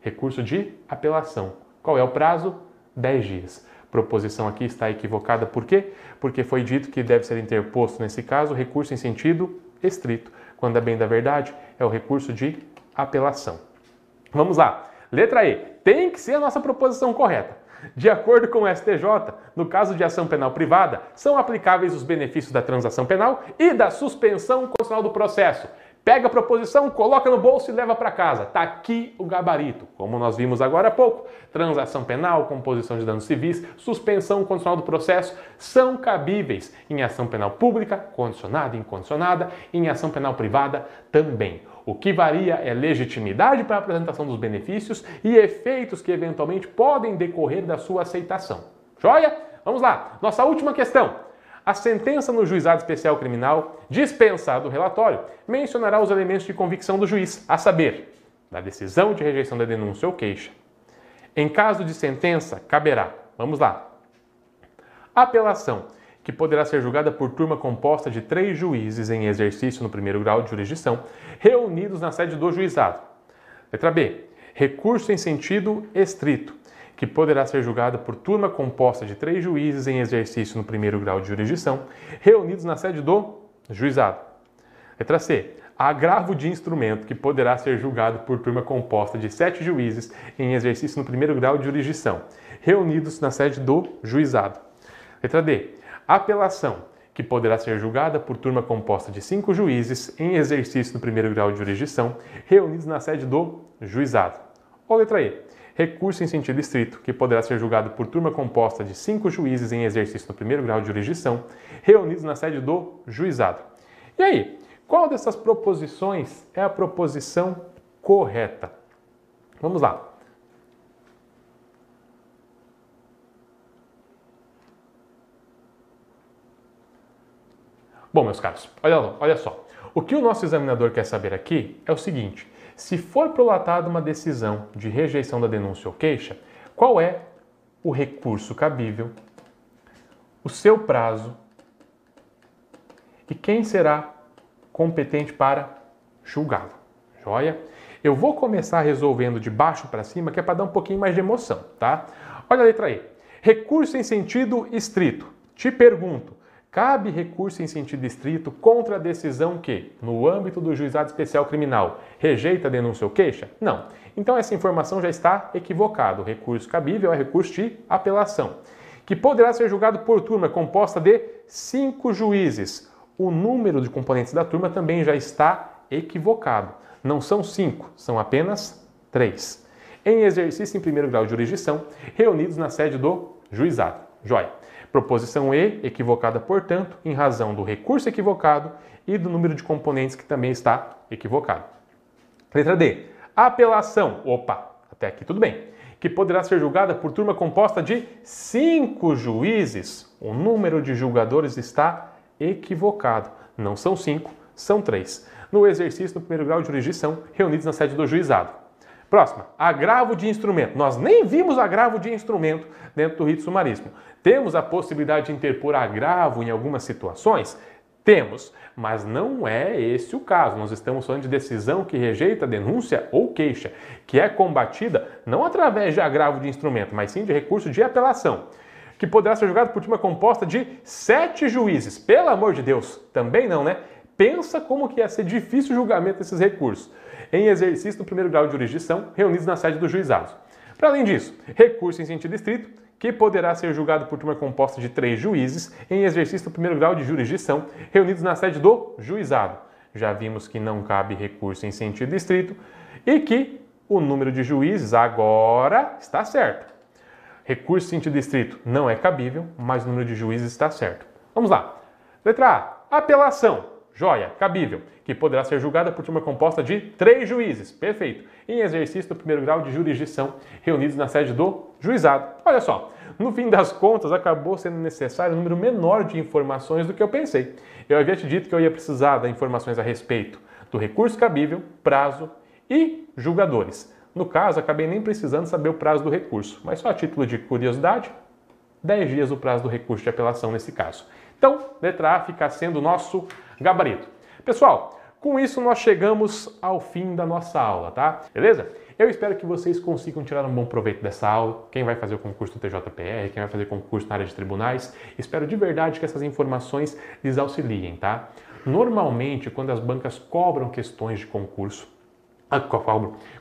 Recurso de apelação. Qual é o prazo? 10 dias. Proposição aqui está equivocada, por quê? Porque foi dito que deve ser interposto, nesse caso, recurso em sentido estrito quando é bem da verdade, é o recurso de apelação. Vamos lá. Letra E. Tem que ser a nossa proposição correta. De acordo com o STJ, no caso de ação penal privada, são aplicáveis os benefícios da transação penal e da suspensão constitucional do processo. Pega a proposição, coloca no bolso e leva para casa. Tá aqui o gabarito. Como nós vimos agora há pouco, transação penal, composição de danos civis, suspensão condicional do processo são cabíveis em ação penal pública, condicionada e incondicionada, em ação penal privada também. O que varia é legitimidade para a apresentação dos benefícios e efeitos que eventualmente podem decorrer da sua aceitação. Joia? Vamos lá. Nossa última questão. A sentença no juizado especial criminal, dispensado o relatório, mencionará os elementos de convicção do juiz, a saber, da decisão de rejeição da denúncia ou queixa. Em caso de sentença, caberá, vamos lá, apelação, que poderá ser julgada por turma composta de três juízes em exercício no primeiro grau de jurisdição, reunidos na sede do juizado. Letra B. Recurso em sentido estrito, que poderá ser julgada por turma composta de três juízes em exercício no primeiro grau de jurisdição, reunidos na sede do juizado. Letra C. Agravo de instrumento, que poderá ser julgado por turma composta de sete juízes em exercício no primeiro grau de jurisdição, reunidos na sede do juizado. Letra D. Apelação, que poderá ser julgada por turma composta de cinco juízes em exercício no primeiro grau de jurisdição, reunidos na sede do juizado. Ou letra E recurso em sentido estrito, que poderá ser julgado por turma composta de cinco juízes em exercício no primeiro grau de jurisdição, reunidos na sede do juizado. E aí, qual dessas proposições é a proposição correta? Vamos lá. Bom, meus caros, olha, olha só. O que o nosso examinador quer saber aqui é o seguinte: se for prolatada uma decisão de rejeição da denúncia ou queixa, qual é o recurso cabível, o seu prazo e quem será competente para julgá-lo. Joia? Eu vou começar resolvendo de baixo para cima, que é para dar um pouquinho mais de emoção, tá? Olha a letra E. Recurso em sentido estrito. Te pergunto, Cabe recurso em sentido estrito contra a decisão que, no âmbito do juizado especial criminal, rejeita a denúncia ou queixa? Não. Então essa informação já está equivocada. O recurso cabível é recurso de apelação, que poderá ser julgado por turma composta de cinco juízes. O número de componentes da turma também já está equivocado. Não são cinco, são apenas três. Em exercício em primeiro grau de jurisdição, reunidos na sede do juizado. Joia. Proposição E, equivocada, portanto, em razão do recurso equivocado e do número de componentes que também está equivocado. Letra D. Apelação. Opa, até aqui tudo bem. Que poderá ser julgada por turma composta de cinco juízes. O número de julgadores está equivocado. Não são cinco, são três. No exercício do primeiro grau de jurisdição, reunidos na sede do juizado. Próxima, agravo de instrumento. Nós nem vimos agravo de instrumento dentro do rito sumaríssimo. Temos a possibilidade de interpor agravo em algumas situações? Temos, mas não é esse o caso. Nós estamos falando de decisão que rejeita denúncia ou queixa, que é combatida não através de agravo de instrumento, mas sim de recurso de apelação, que poderá ser julgado por uma composta de sete juízes. Pelo amor de Deus, também não, né? Pensa como que ia ser difícil o julgamento desses recursos. Em exercício do primeiro grau de jurisdição, reunidos na sede dos juizados. Para além disso, recurso em sentido estrito, que poderá ser julgado por turma composta de três juízes em exercício do primeiro grau de jurisdição, reunidos na sede do juizado. Já vimos que não cabe recurso em sentido estrito e que o número de juízes agora está certo. Recurso em sentido estrito não é cabível, mas o número de juízes está certo. Vamos lá. Letra A. Apelação. Joia, cabível, que poderá ser julgada por turma composta de três juízes, perfeito, em exercício do primeiro grau de jurisdição, reunidos na sede do juizado. Olha só, no fim das contas, acabou sendo necessário um número menor de informações do que eu pensei. Eu havia te dito que eu ia precisar de informações a respeito do recurso cabível, prazo e julgadores. No caso, acabei nem precisando saber o prazo do recurso, mas só a título de curiosidade, 10 dias o prazo do recurso de apelação nesse caso. Então, letra A fica sendo o nosso gabarito. Pessoal, com isso nós chegamos ao fim da nossa aula, tá? Beleza? Eu espero que vocês consigam tirar um bom proveito dessa aula. Quem vai fazer o concurso do TJPR, quem vai fazer concurso na área de tribunais, espero de verdade que essas informações lhes auxiliem, tá? Normalmente, quando as bancas cobram questões de concurso, ah,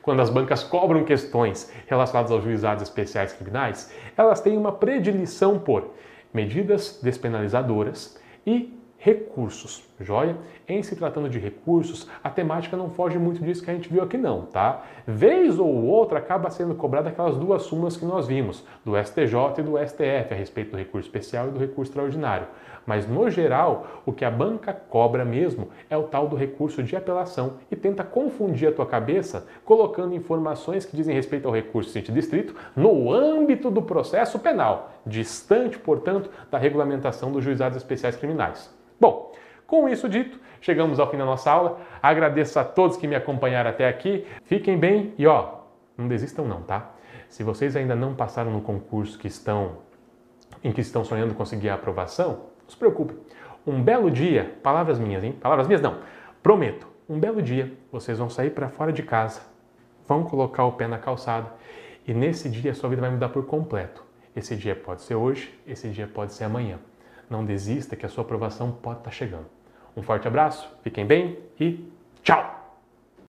quando as bancas cobram questões relacionadas aos juizados especiais criminais, elas têm uma predileção por medidas despenalizadoras e recursos. Joia? Em se tratando de recursos, a temática não foge muito disso que a gente viu aqui não, tá? Vez ou outra acaba sendo cobrada aquelas duas súmulas que nós vimos, do STJ e do STF, a respeito do recurso especial e do recurso extraordinário. Mas no geral, o que a banca cobra mesmo é o tal do recurso de apelação e tenta confundir a tua cabeça colocando informações que dizem respeito ao recurso sentido distrito no âmbito do processo penal, distante, portanto, da regulamentação dos juizados especiais criminais. Bom, com isso dito, chegamos ao fim da nossa aula. Agradeço a todos que me acompanharam até aqui. Fiquem bem e ó, não desistam não, tá? Se vocês ainda não passaram no concurso que estão em que estão sonhando conseguir a aprovação, não se preocupe. Um belo dia, palavras minhas, hein? Palavras minhas não. Prometo, um belo dia vocês vão sair para fora de casa, vão colocar o pé na calçada e nesse dia a sua vida vai mudar por completo. Esse dia pode ser hoje, esse dia pode ser amanhã. Não desista que a sua aprovação pode estar chegando. Um forte abraço, fiquem bem e tchau!